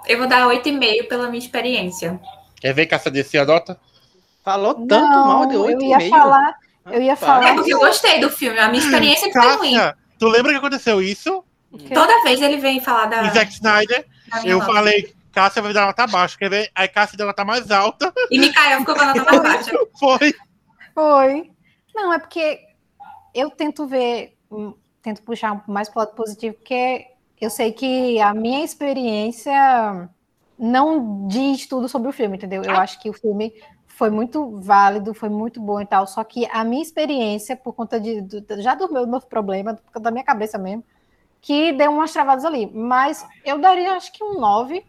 Eu vou dar 8,5 pela minha experiência. quer ver que essa descer a nota? Falou tanto Não, mal de eu 8 ia falar, eu ia falar- É porque eu gostei do filme. A minha experiência foi ruim. Cássia, tu lembra que aconteceu isso? Toda vez ele vem falar da, Zack Snyder, da eu nota. falei, Cássia vai dar nota baixa. Quer ver? Aí Cássia deu nota mais alta. E Mikael ficou com a nota mais (laughs) baixa. Foi. Foi. Não, é porque eu tento ver, hum, tento puxar mais pro lado positivo, porque eu sei que a minha experiência não diz tudo sobre o filme, entendeu? Eu acho que o filme foi muito válido, foi muito bom e tal, só que a minha experiência, por conta de, do- já do meu novo problema, por conta da minha cabeça mesmo, que deu umas travadas ali. Mas eu daria, acho que um 9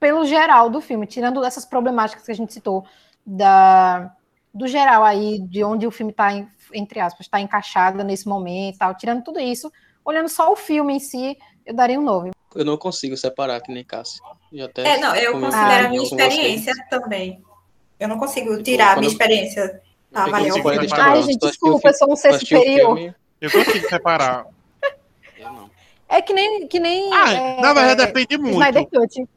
pelo geral do filme, tirando essas problemáticas que a gente citou da, do geral aí, de onde o filme está, entre aspas, está encaixado nesse momento e tal, tirando tudo isso, olhando só o filme em si, eu daria um 9. Eu não consigo separar que nem Cássio. Já até É, não, eu considero a minha experiência também. Eu não consigo tirar a minha experiência pra Eu avaliar o consigo filme. separar. Ai, gente, desculpa, eu sou um ser superior. Eu consigo separar. eu não. É que nem. Que nem Ah, é, na verdade depende muito. Snyder Cut.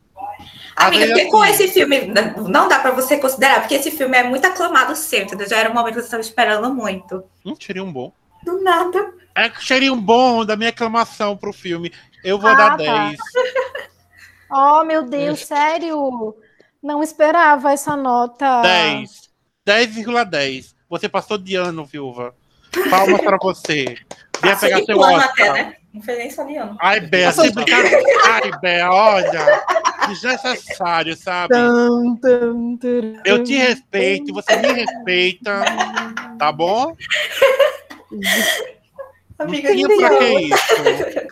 Amiga, porque com assim- esse filme não dá pra você considerar, porque esse filme é muito aclamado sempre, entendeu? Já era um momento que você estava esperando muito. Um cheirinho bom. Do nada. É cheirinho bom da minha aclamação pro filme. Eu vou Ah, dar tá. 10. (laughs) Oh, meu Deus, sério? Não esperava essa nota. 10. 10,10. Você passou de ano, viúva. Palmas pra você. Ia Passou pegar de seu Oscar. até, né? Não fez nem soliano. Ai, Bea, sem brincadeira. Ai, Bea, olha. Desnecessário, sabe? Tum, tum, tum, Eu te respeito, você me respeita. Tá bom? Amiga, E pra que isso?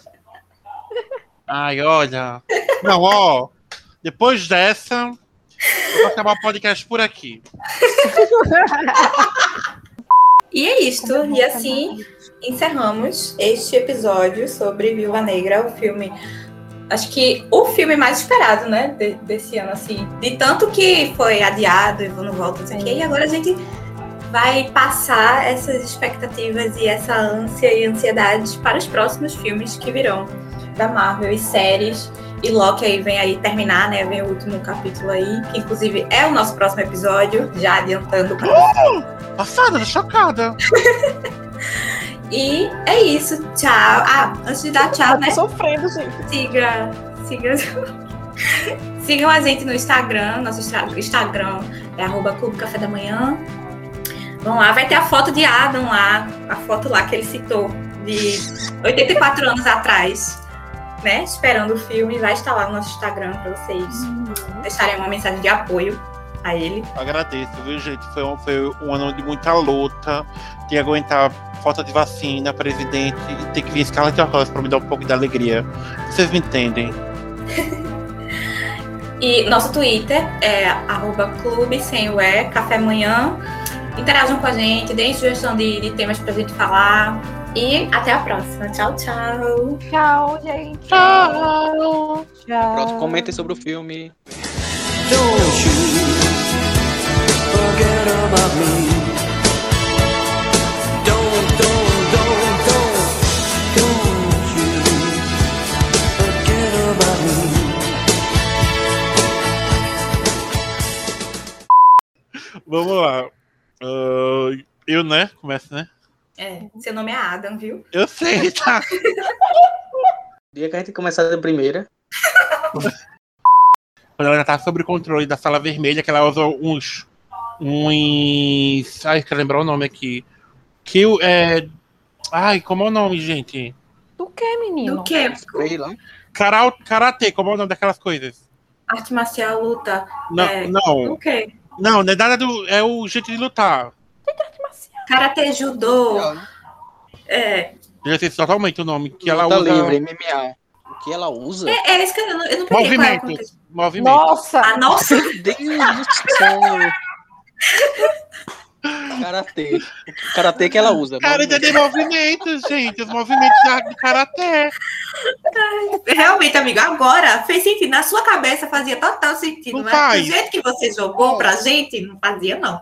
Ai, olha. Não, ó. Depois dessa, vou acabar o podcast por aqui. E é isto. E assim encerramos este episódio sobre Viúva Negra, o filme. Acho que o filme mais esperado, né? de- desse ano, assim. De tanto que foi adiado e não volta, não sei. E agora a gente vai passar essas expectativas e essa ânsia e ansiedades para os próximos filmes que virão da Marvel e séries. E Loki aí vem aí terminar, né? Vem o último capítulo aí, que inclusive é o nosso próximo episódio, já adiantando pra Passada, tô chocada. (laughs) E é isso. Tchau. Ah, antes de dar tchau, Eu né? tô sofrendo, gente. Siga. Siga. (laughs) Sigam a gente no Instagram. Nosso Instagram é arroba Clube Café da Manhã. Vão lá, vai ter a foto de Adam lá, a foto lá que ele citou, de 84 anos atrás, né? Esperando o filme. Vai estar lá no nosso Instagram para vocês deixarem uma mensagem de apoio a ele. Agradeço, viu, gente? Foi um, foi um ano de muita luta, de aguentar falta de vacina, presidente, e ter que vir escala de Johansson pra me dar um pouco de alegria. Vocês me entendem. (laughs) E nosso Twitter é arroba clube sem o E, café manhã. Interajam com a gente, deem sugestão de, de temas pra gente falar. E até a próxima. Tchau, tchau. Tchau, gente. Tchau! Tchau. Pronto, comentem sobre o filme. Don't you forget about me. Don't, don't, don't, don't, don't you forget about me. Vamos lá. Ah, eu, né? Começa, né? É, seu nome é Adam, viu? Eu sei, tá? Dia que a gente começar da primeira. (laughs) Quando ela tá sob o controle da sala vermelha, que ela usa uns. Uns. Ai, quero lembrar o nome aqui. Que o- é. Ai, como é o nome, gente? Do que, menino? Do que? Spray lá. Karau- Karate, como é o nome daquelas coisas? Arte marcial, luta. Não, É. não, Do que? não, não é nada do. É o jeito de lutar. Karatê, judô. É, Eu já sei totalmente o nome. Que ela Luta usa. livre, MMA. O que ela usa? é, é isso que eu não, eu não peguei é Movimento. Movimento. Nossa! Ah, nossa! Meu Deus do céu. Karatê. O karatê que ela usa. Cara, ainda tem movimentos, gente. Os movimentos do karatê. Realmente, amigo, agora fez sentido. Na sua cabeça fazia total sentido, Não mas faz. do jeito que você jogou pra gente, não fazia, não.